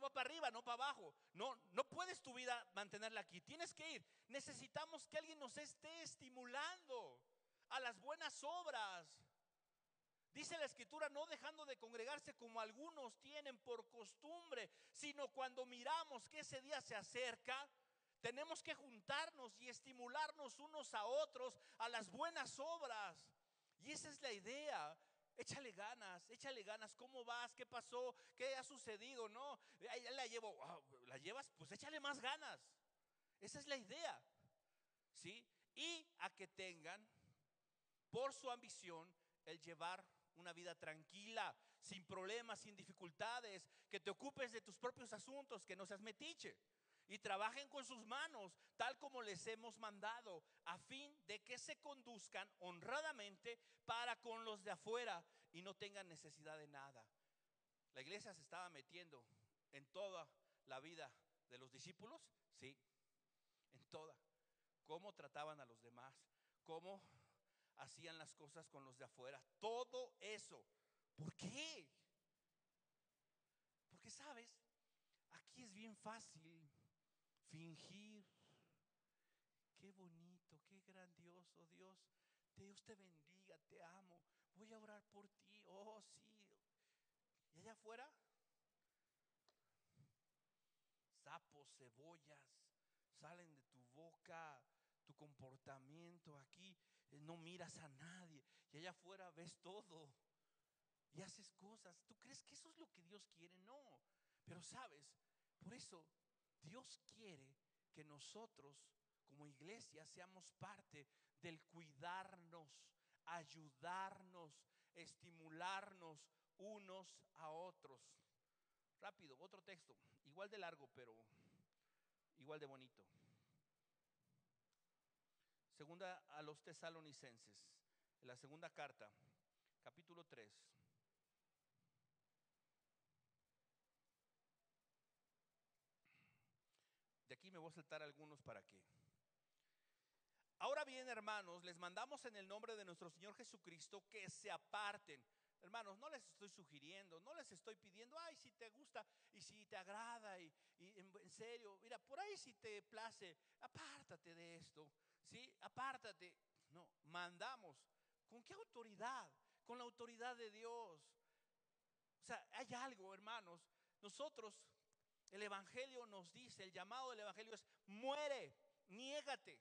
Va para arriba, no para abajo. No, no puedes tu vida mantenerla aquí. Tienes que ir. Necesitamos que alguien nos esté estimulando a las buenas obras. Dice la escritura, no dejando de congregarse como algunos tienen por costumbre, sino cuando miramos que ese día se acerca, tenemos que juntarnos y estimularnos unos a otros a las buenas obras. Y esa es la idea. Échale ganas, échale ganas. ¿Cómo vas? ¿Qué pasó? ¿Qué ha sucedido? No, la llevo. ¿La llevas? Pues échale más ganas. Esa es la idea. ¿Sí? Y a que tengan por su ambición el llevar una vida tranquila, sin problemas, sin dificultades, que te ocupes de tus propios asuntos, que no seas metiche. Y trabajen con sus manos, tal como les hemos mandado, a fin de que se conduzcan honradamente para con los de afuera y no tengan necesidad de nada. La iglesia se estaba metiendo en toda la vida de los discípulos, sí, en toda. Cómo trataban a los demás, cómo hacían las cosas con los de afuera. Todo eso. ¿Por qué? Porque sabes, aquí es bien fácil fingir. Qué bonito, qué grandioso Dios. Dios te bendiga, te amo. Voy a orar por ti. Oh, sí. Y allá afuera, sapos, cebollas, salen de tu boca, tu comportamiento aquí eh, no miras a nadie y allá afuera ves todo y haces cosas. ¿Tú crees que eso es lo que Dios quiere? No. Pero sabes, por eso Dios quiere que nosotros como iglesia seamos parte del cuidarnos, ayudarnos, estimularnos unos a otros. Rápido, otro texto, igual de largo, pero igual de bonito. Segunda a los tesalonicenses, en la segunda carta, capítulo 3. De aquí me voy a saltar algunos para qué. Ahora bien, hermanos, les mandamos en el nombre de nuestro Señor Jesucristo que se aparten. Hermanos, no les estoy sugiriendo, no les estoy pidiendo, ay, si te gusta y si te agrada y, en, en, serio, mira, por ahí si te place, apártate de esto. ¿sí? Apártate. No, mandamos. ¿Con qué autoridad? Con la autoridad de Dios. O sea, hay algo, hermanos. Nosotros, el Evangelio nos dice, el llamado del Evangelio es, muere, niégate.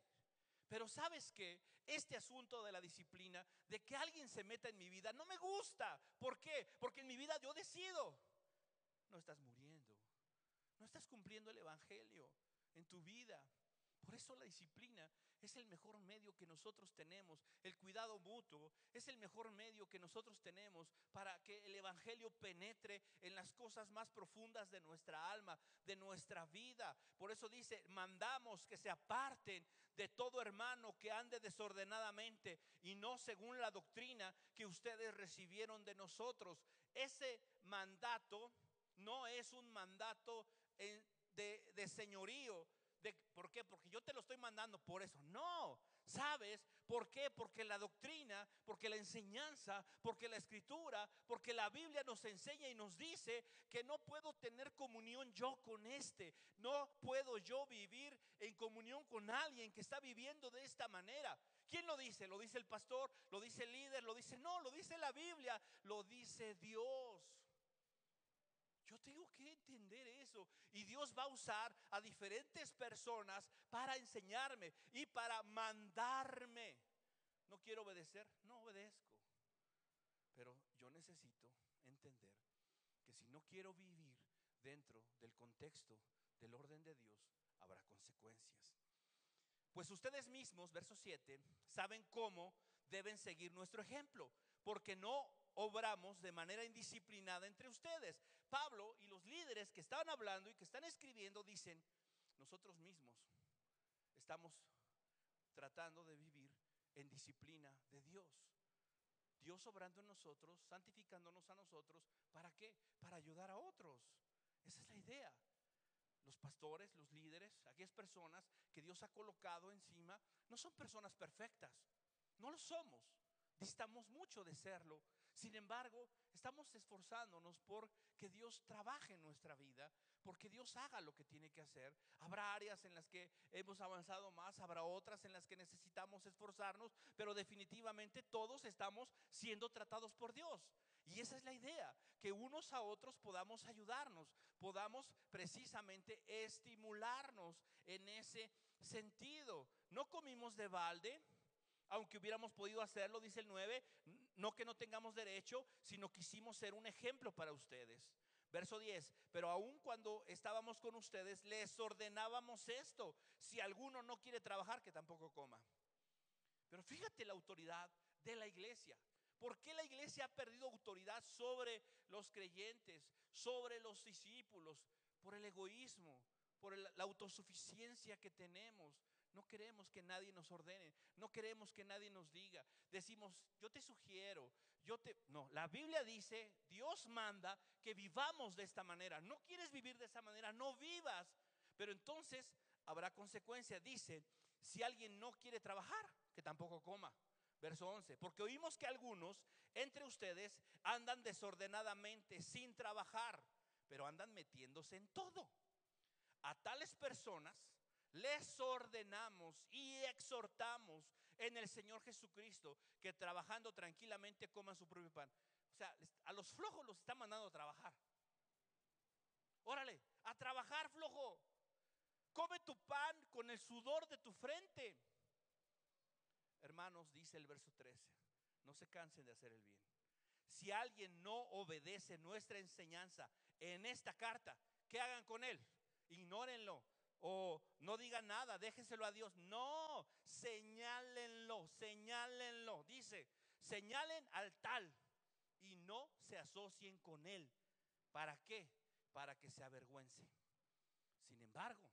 Pero sabes que este asunto de la disciplina, de que alguien se meta en mi vida, no me gusta. ¿Por qué? Porque en mi vida yo decido. No estás muriendo. No estás cumpliendo el Evangelio en tu vida. Por eso la disciplina es el mejor medio que nosotros tenemos. El cuidado mutuo es el mejor medio que nosotros tenemos para que el Evangelio penetre en las cosas más profundas de nuestra alma, de nuestra vida. Por eso dice, mandamos que se aparten de todo hermano que ande desordenadamente y no según la doctrina que ustedes recibieron de nosotros. Ese mandato no es un mandato de, señorío, ¿Por qué? Porque yo te lo estoy mandando por eso. No, ¿sabes? ¿Por qué? Porque la doctrina, porque la enseñanza, porque la escritura, porque la Biblia nos enseña y nos dice que no puedo tener comunión yo con este. No puedo yo vivir en comunión con alguien que está viviendo de esta manera. ¿Quién lo dice? ¿Lo dice el pastor? ¿Lo dice el líder? ¿Lo dice? No, lo dice la Biblia, lo dice Dios. Tengo que entender eso. Y Dios va a usar a diferentes personas para enseñarme y para mandarme. no quiero obedecer, no obedezco. Pero yo necesito entender que si no quiero vivir dentro del contexto del orden de Dios, habrá consecuencias. Pues ustedes mismos, verso 7, saben cómo deben seguir nuestro ejemplo, porque no obramos de manera indisciplinada entre ustedes. Pablo y los líderes que estaban hablando y que están escribiendo dicen, nosotros mismos estamos tratando de vivir en disciplina de Dios. Dios obrando en nosotros, santificándonos a nosotros, ¿para qué? Para ayudar a otros. Esa es la idea. Los pastores, los líderes, aquellas personas que Dios ha colocado encima, no son personas perfectas. No lo somos. Distamos mucho de serlo. Sin embargo, estamos esforzándonos por que Dios trabaje en nuestra vida, porque Dios haga lo que tiene que hacer. Habrá áreas en las que hemos avanzado más, habrá otras en las que necesitamos esforzarnos, pero definitivamente todos estamos siendo tratados por Dios. Y esa es la idea, que unos a otros podamos ayudarnos, podamos precisamente estimularnos en ese sentido. No comimos de balde, aunque hubiéramos podido hacerlo, dice el 9, no que no tengamos derecho, sino quisimos ser un ejemplo para ustedes. Verso 10, pero aun cuando estábamos con ustedes, les ordenábamos esto, si alguno no quiere trabajar, que tampoco coma. Pero fíjate la autoridad de la iglesia. ¿Por qué la iglesia ha perdido autoridad sobre los creyentes, sobre los discípulos? Por el egoísmo, por la autosuficiencia que tenemos. No queremos que nadie nos ordene, no queremos que nadie nos diga. Decimos, yo te sugiero, yo te... No, la Biblia dice, Dios manda que vivamos de esta manera. No quieres vivir de esa manera, no vivas. Pero entonces habrá consecuencia. Dice, si alguien no quiere trabajar, que tampoco coma. Verso 11, porque oímos que algunos entre ustedes andan desordenadamente sin trabajar, pero andan metiéndose en todo. A tales personas les ordenamos y exhortamos en el Señor Jesucristo que trabajando tranquilamente coman su propio pan. O sea, a los flojos los está mandando a trabajar. Órale, a trabajar flojo. Come tu pan con el sudor de tu frente. Hermanos, dice el verso 13, no se cansen de hacer el bien. Si alguien no obedece nuestra enseñanza en esta carta, ¿qué hagan con él? Ignórenlo o no digan nada, déjenselo a Dios. No, señálenlo, señálenlo. Dice, señalen al tal y no se asocien con él. ¿Para qué? Para que se avergüence. Sin embargo,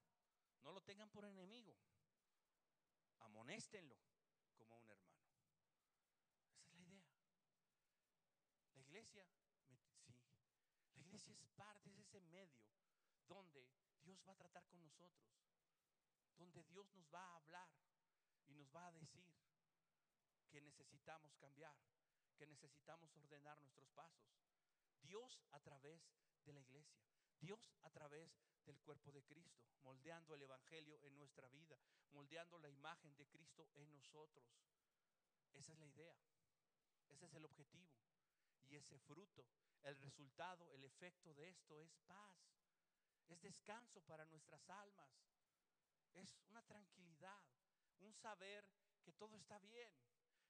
no lo tengan por enemigo. Amonéstenlo como un hermano. Esa es la idea. La iglesia, sí, la iglesia es parte, es ese medio donde Dios va a tratar con nosotros, donde Dios nos va a hablar y nos va a decir que necesitamos cambiar, que necesitamos ordenar nuestros pasos. Dios a través de la iglesia, Dios a través del cuerpo de Cristo, moldeando el Evangelio en nuestra vida, moldeando la imagen de Cristo en nosotros. Esa es la idea, ese es el objetivo y ese fruto, el resultado, el efecto de esto es paz es descanso para nuestras almas, es una tranquilidad, un saber que todo está bien.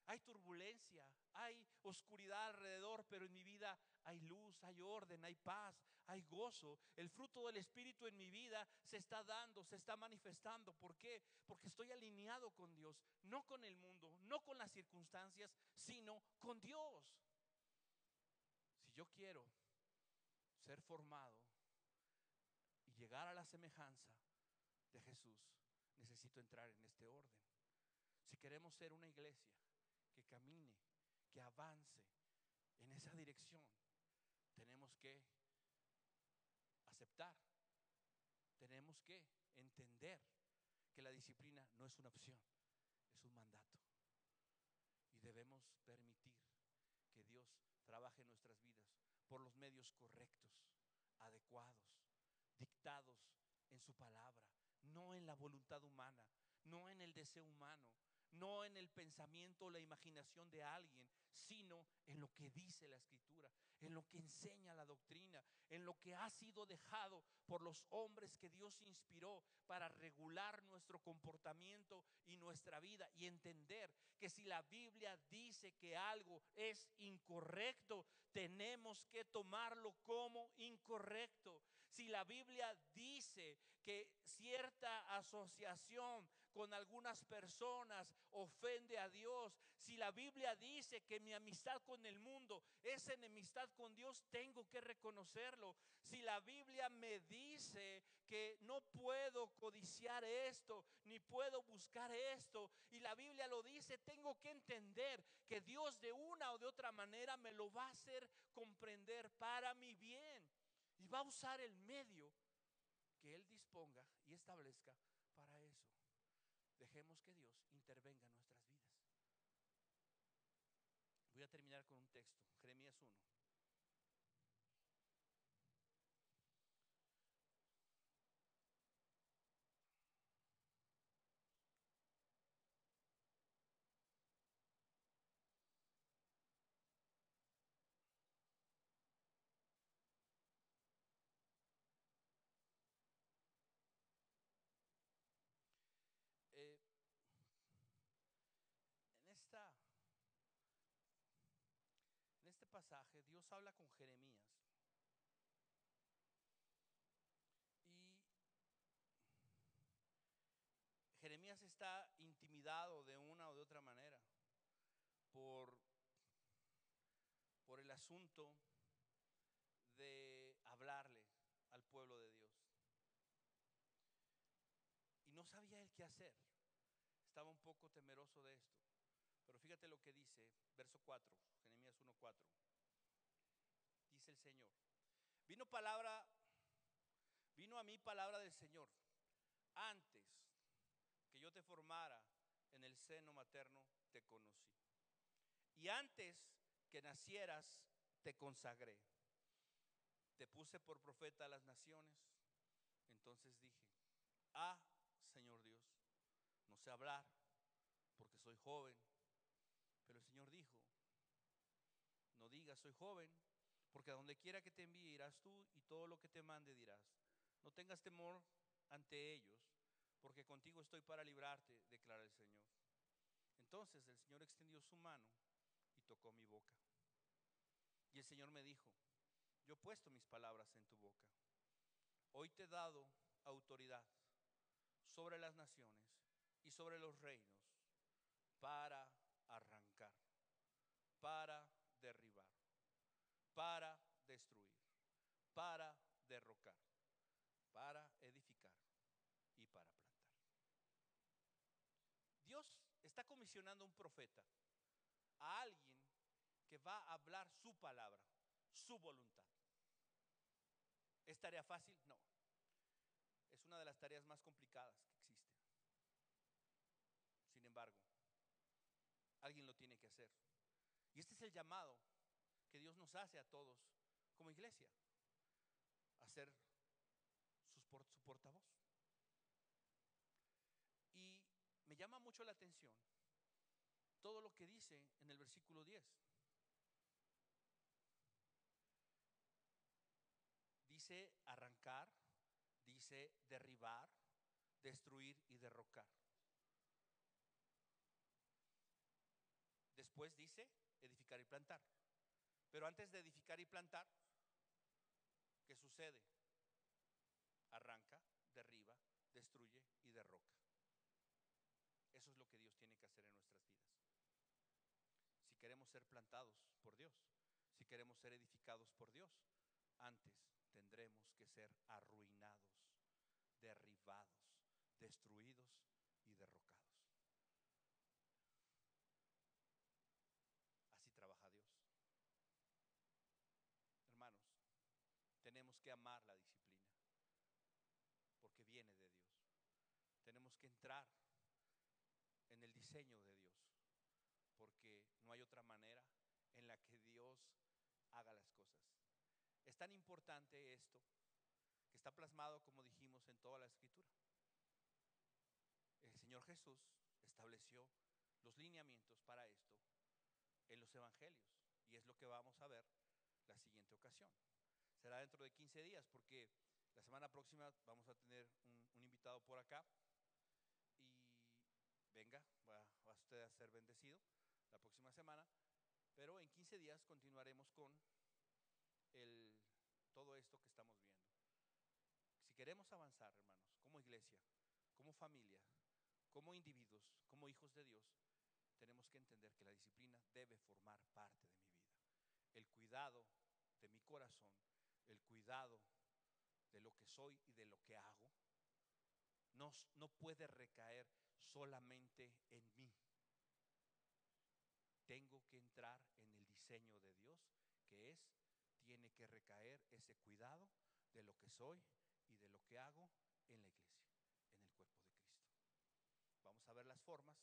Hay turbulencia, hay oscuridad alrededor, pero en mi vida hay luz, hay orden, hay paz, hay gozo. El fruto del Espíritu en mi vida se está dando, se está manifestando. ¿Por qué? Porque estoy alineado con Dios, no con el mundo, no con las circunstancias, sino con Dios. Si yo quiero ser formado llegar a la semejanza de Jesús, necesito entrar en este orden. Si queremos ser una iglesia que camine, que avance en esa dirección, tenemos que aceptar, tenemos que entender que la disciplina no es una opción, es un mandato. Y debemos permitir que Dios trabaje en nuestras vidas por los medios correctos, adecuados, dictados en su palabra, no en la voluntad humana, no en el deseo humano, no en el pensamiento o la imaginación de alguien, sino en lo que dice la escritura, en lo que enseña la doctrina, en lo que ha sido dejado por los hombres que Dios inspiró para regular nuestro comportamiento y nuestra vida y entender que si la Biblia dice que algo es incorrecto, tenemos que tomarlo como incorrecto. Si la Biblia dice que cierta asociación con algunas personas ofende a Dios, si la Biblia dice que mi amistad con el mundo es enemistad con Dios, tengo que reconocerlo. Si la Biblia me dice que no puedo codiciar esto, ni puedo buscar esto, y la Biblia lo dice, tengo que entender que Dios de una o de otra manera me lo va a hacer comprender para mi bien. Va a usar el medio que Él disponga y establezca para eso. Dejemos que Dios intervenga en nuestras vidas. Voy a terminar con un texto, Jeremías 1. Eh, en esta en este Dios habla con Jeremías y Jeremías está intimidado de una o de otra manera por, por el asunto de hablarle al pueblo de Dios. Y no sabía él qué hacer. Estaba un poco temeroso de esto. Pero fíjate lo que dice, verso 4, Jeremías 1:4. Dice el Señor: Vino palabra, vino a mí palabra del Señor. Antes que yo te formara en el seno materno, te conocí. Y antes que nacieras, te consagré. Te puse por profeta a las naciones. Entonces dije, ah, Señor Dios, no sé hablar porque soy joven. Pero el Señor dijo, no digas soy joven, porque a donde quiera que te envíe irás tú y todo lo que te mande dirás. No tengas temor ante ellos, porque contigo estoy para librarte, declara el Señor. Entonces el Señor extendió su mano y tocó mi boca. Y el Señor me dijo, yo he puesto mis palabras en tu boca. Hoy te he dado autoridad sobre las naciones y sobre los reinos para arrancar, para derribar, para destruir, para derrocar, para edificar y para plantar. Dios está comisionando a un profeta, a alguien que va a hablar su palabra, su voluntad. ¿Es tarea fácil? No. Es una de las tareas más complicadas que existen. Sin embargo, alguien lo tiene que hacer. Y este es el llamado que Dios nos hace a todos como iglesia, a ser su portavoz. Y me llama mucho la atención todo lo que dice en el versículo 10. Dice arrancar, dice derribar, destruir y derrocar. Después dice edificar y plantar. Pero antes de edificar y plantar, ¿qué sucede? Arranca, derriba, destruye y derroca. Eso es lo que Dios tiene que hacer en nuestras vidas. Si queremos ser plantados por Dios, si queremos ser edificados por Dios, antes tendremos que ser arruinados, derribados, destruidos y derrocados. tenemos que amar la disciplina, porque viene de Dios. Tenemos que entrar en el diseño de Dios, no hay otra manera en la que Dios haga las cosas. Es tan importante esto que está plasmado, como dijimos, en toda la escritura. El Señor Jesús estableció los lineamientos para esto en los evangelios. Y es lo que vamos a ver la siguiente ocasión. Será dentro de 15 días porque la semana próxima vamos a tener un, invitado por acá y venga, va, va usted a ser bendecido la próxima semana. Pero en 15 días continuaremos con el, todo esto que estamos viendo. Si queremos avanzar, hermanos, como iglesia, como familia, como individuos, como hijos de Dios, tenemos que entender que la disciplina debe formar parte de mi vida. El cuidado de mi corazón, el cuidado de lo que soy y de lo que hago, no, no puede recaer solamente en mí. Tengo que entrar en el diseño de Dios, que es, tiene que recaer ese cuidado de lo que soy y de lo que hago en la iglesia, en el cuerpo de Cristo. Vamos a ver las formas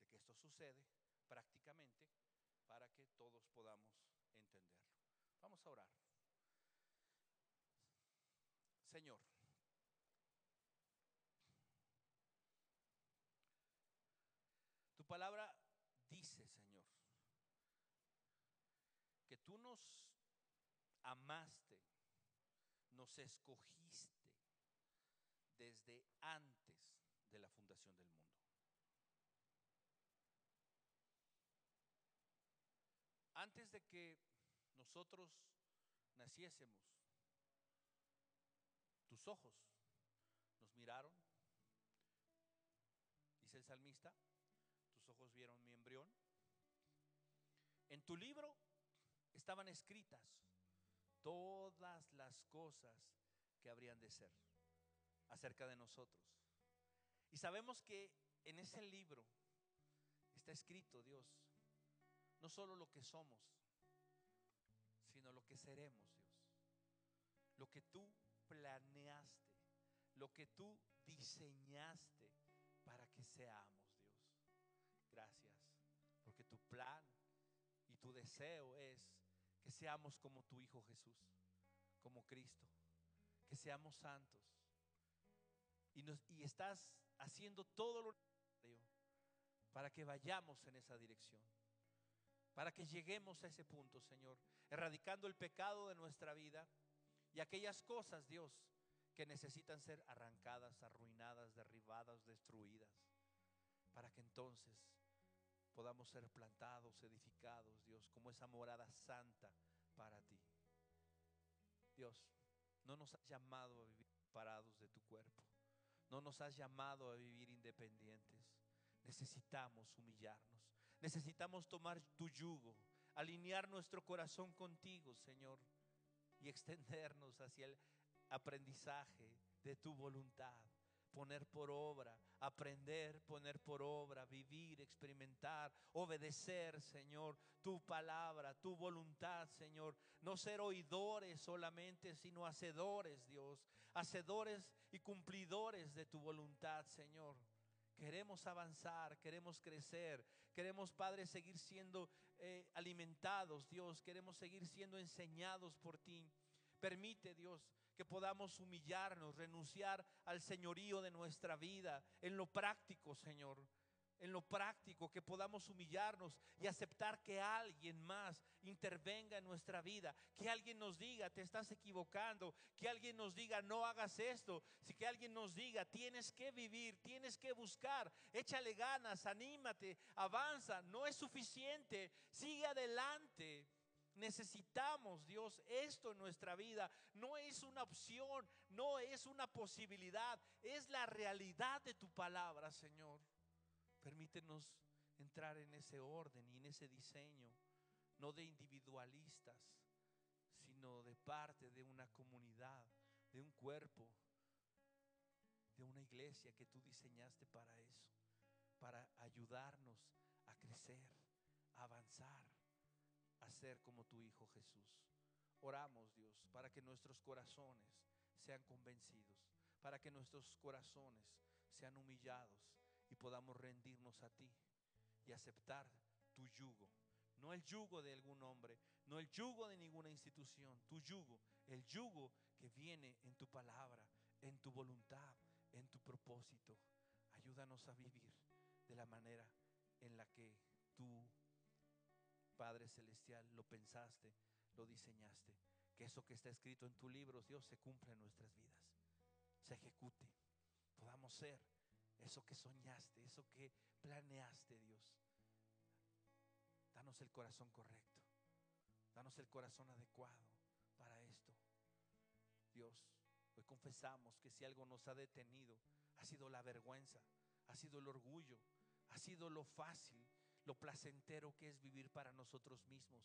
de que esto sucede prácticamente para que todos podamos entenderlo. Vamos a orar. Señor, tu palabra dice, Señor, que tú nos amaste, nos escogiste desde antes de la fundación del mundo. Antes de que nosotros naciésemos, tus ojos nos miraron, dice el salmista, tus ojos vieron mi embrión. En tu libro estaban escritas todas las cosas que habrían de ser acerca de nosotros. Y sabemos que en ese libro está escrito, Dios, no solo lo que somos, sino lo que seremos, Dios. Lo que tú planeaste, lo que tú diseñaste para que seamos, Dios. Gracias, porque tu plan y tu deseo es que seamos como tu Hijo Jesús, como Cristo, que seamos santos. Y, nos, y estás haciendo todo lo necesario para que vayamos en esa dirección, para que lleguemos a ese punto, Señor, erradicando el pecado de nuestra vida y aquellas cosas, Dios, que necesitan ser arrancadas, arruinadas, derribadas, destruidas, para que entonces podamos ser plantados, edificados, Dios, como esa morada santa para ti. Dios, no nos has llamado a vivir parados de tu cuerpo. No nos has llamado a vivir independientes. Necesitamos humillarnos. Necesitamos tomar tu yugo, alinear nuestro corazón contigo, Señor, y extendernos hacia el aprendizaje de tu voluntad. Poner por obra, aprender, poner por obra, vivir, experimentar, obedecer, Señor, tu palabra, tu voluntad, Señor. No ser oidores solamente, sino hacedores, Dios. Hacedores y cumplidores de tu voluntad, Señor. Queremos avanzar, queremos crecer, queremos, Padre, seguir siendo eh, alimentados, Dios. Queremos seguir siendo enseñados por ti. Permite, Dios, que podamos humillarnos, renunciar al señorío de nuestra vida en lo práctico, Señor en lo práctico, que podamos humillarnos y aceptar que alguien más intervenga en nuestra vida, que alguien nos diga, te estás equivocando, que alguien nos diga, no hagas esto, si que alguien nos diga, tienes que vivir, tienes que buscar, échale ganas, anímate, avanza, no es suficiente, sigue adelante. Necesitamos, Dios, esto en nuestra vida. No es una opción, no es una posibilidad, es la realidad de tu palabra, Señor. Permítenos entrar en ese orden y en ese diseño, no de individualistas, sino de parte de una comunidad, de un cuerpo, de una iglesia que tú diseñaste para eso, para ayudarnos a crecer, a avanzar, ser como tu Hijo Jesús. Oramos, Dios, para que nuestros corazones sean convencidos, para que nuestros corazones sean humillados y podamos rendirnos a ti y aceptar tu yugo. No el yugo de algún hombre, no el yugo de ninguna institución, tu yugo, el yugo que viene en tu palabra, en tu voluntad, en tu propósito. Ayúdanos a vivir de la manera en la que tú, Padre Celestial, lo pensaste, lo diseñaste. Que eso que está escrito en tu libro, Dios, se cumpla en nuestras vidas, se ejecute, podamos ser eso que soñaste, eso que planeaste, Dios. Danos el corazón correcto, danos el corazón adecuado para esto. Dios, hoy confesamos que si algo nos ha detenido, ha sido la vergüenza, ha sido el orgullo, ha sido lo fácil, lo placentero que es vivir para nosotros mismos,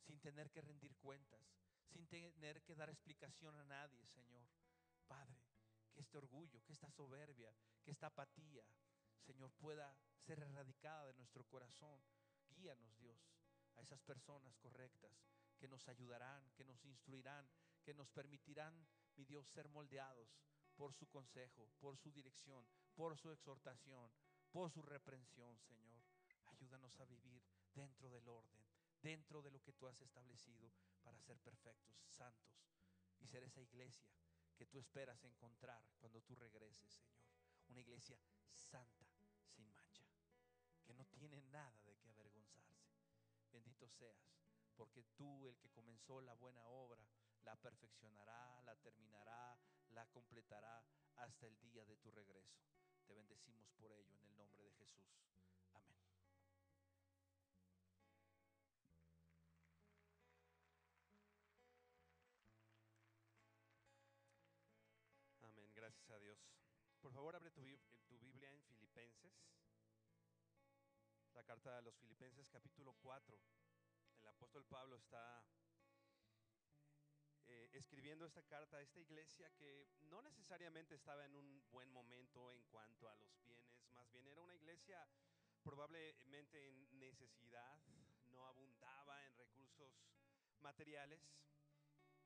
sin tener que rendir cuentas, sin tener que dar explicación a nadie, Señor. Padre, que este orgullo, que esta soberbia, que esta apatía, Señor, pueda ser erradicada de nuestro corazón. Guíanos, Dios, a esas personas correctas que nos ayudarán, que nos instruirán, que nos permitirán, mi Dios, ser moldeados por su consejo, por su dirección, por su exhortación, por su reprensión, Señor. Ayúdanos a vivir dentro del orden, dentro de lo que tú has establecido para ser perfectos, santos y ser esa iglesia que tú esperas encontrar cuando tú regreses, Señor. Una iglesia santa, sin mancha, que no tiene nada de qué avergonzarse. Bendito seas, porque tú, el que comenzó la buena obra, la perfeccionará, la terminará, la completará hasta el día de tu regreso. Te bendecimos por ello en el nombre de Jesús. A Dios. Por favor, abre tu, tu, Biblia en Filipenses, la carta de los Filipenses capítulo 4. El apóstol Pablo está eh, escribiendo esta carta a esta iglesia que no necesariamente estaba en un buen momento en cuanto a los bienes, más bien era una iglesia probablemente en necesidad, no abundaba en recursos materiales.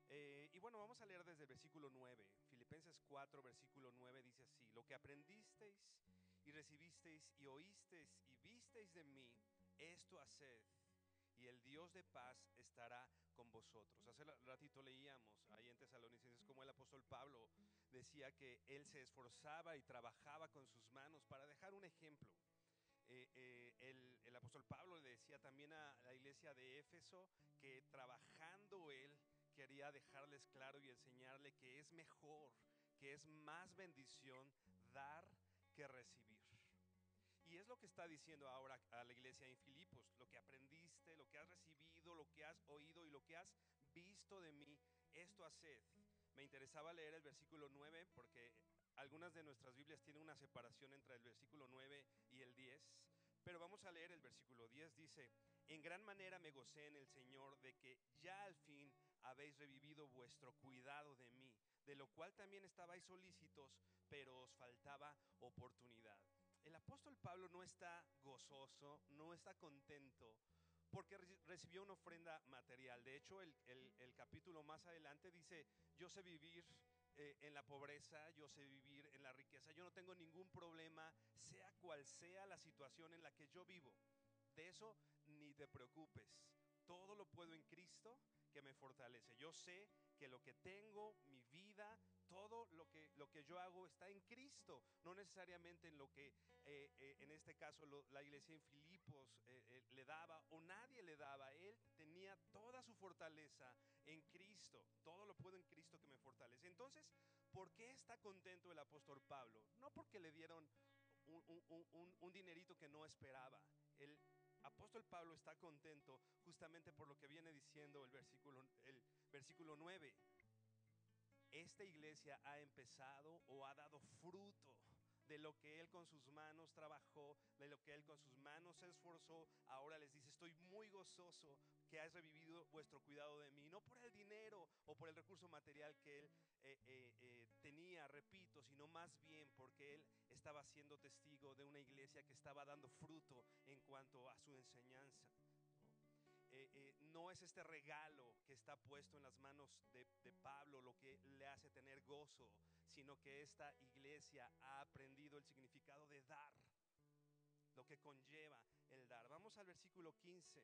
Eh, y bueno, vamos a leer desde el versículo 9. Filipenses 4, versículo 9 dice así, lo que aprendisteis y recibisteis y oísteis y visteis de mí, esto haced y el Dios de paz estará con vosotros. Hace ratito leíamos ahí en Tesalonicenses como el apóstol Pablo decía que él se esforzaba y trabajaba con sus manos para dejar un ejemplo. Eh, eh, el, el, apóstol Pablo le decía también a la iglesia de Éfeso que trabajando él quería dejarles claro y enseñarle que es mejor, que es más bendición dar que recibir. Y es lo que está diciendo ahora a la iglesia en Filipos, lo que aprendiste, lo que has recibido, lo que has oído y lo que has visto de mí, esto haced. Me interesaba leer el versículo 9 porque algunas de nuestras Biblias tienen una separación entre el versículo 9 y el 10, pero vamos a leer el versículo 10, dice, en gran manera me gocé en el Señor de que ya al fin habéis revivido vuestro cuidado de mí, de lo cual también estabais solícitos, pero os faltaba oportunidad el apóstol Pablo no está gozoso, no está contento porque recibió una ofrenda material. De hecho, el, capítulo más adelante dice, yo sé vivir eh, en la pobreza, yo sé vivir en la riqueza, yo no tengo ningún problema, sea cual sea la situación en la que yo vivo. De eso ni te preocupes. Todo lo puedo en Cristo que me fortalece. Yo sé que lo que tengo, mi vida, todo lo que, lo que yo hago está en Cristo, no necesariamente en lo que eh, eh, en este caso la iglesia en Filipos eh, le daba o nadie le daba. Él tenía toda su fortaleza en Cristo, todo lo puedo en Cristo que me fortalece. Entonces, ¿por qué está contento el apóstol Pablo? No porque le dieron un, un dinerito que no esperaba. El apóstol Pablo está contento justamente por lo que viene diciendo el versículo, el versículo 9 esta iglesia ha empezado o ha dado fruto de lo que Él con sus manos trabajó, de lo que Él con sus manos se esforzó. Ahora les dice, estoy muy gozoso que has revivido vuestro cuidado de mí, no por el dinero o por el recurso material que Él eh, eh, eh, tenía, repito, sino más bien porque Él estaba siendo testigo de una iglesia que estaba dando fruto en cuanto a su enseñanza. No es este regalo que está puesto en las manos de, Pablo lo que le hace tener gozo, sino que esta iglesia ha aprendido el significado de dar, lo que conlleva el dar. Vamos al versículo 15.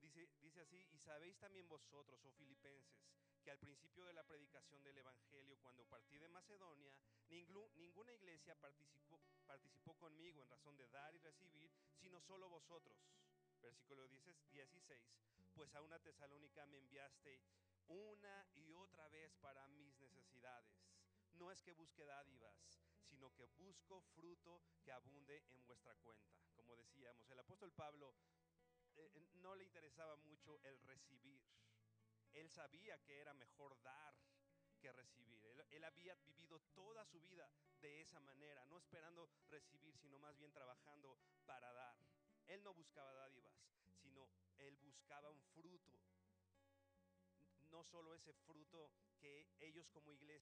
Dice, dice así, y sabéis también vosotros, oh filipenses, que al principio de la predicación del Evangelio, cuando partí de Macedonia, ninguna iglesia participó, conmigo en razón de dar y recibir, sino solo vosotros. Versículo 10 16, pues a una tesalónica me enviaste una y otra vez para mis necesidades. No es que busque dádivas, sino que busco fruto que abunde en vuestra cuenta. Como decíamos, el apóstol Pablo eh, eh, no le interesaba mucho el recibir. Él sabía que era mejor dar que recibir. Él, él había vivido toda su vida de esa manera, no esperando recibir, sino más bien trabajando para dar. Él no buscaba dádivas, él buscaba un fruto. No solo ese fruto que ellos como iglesia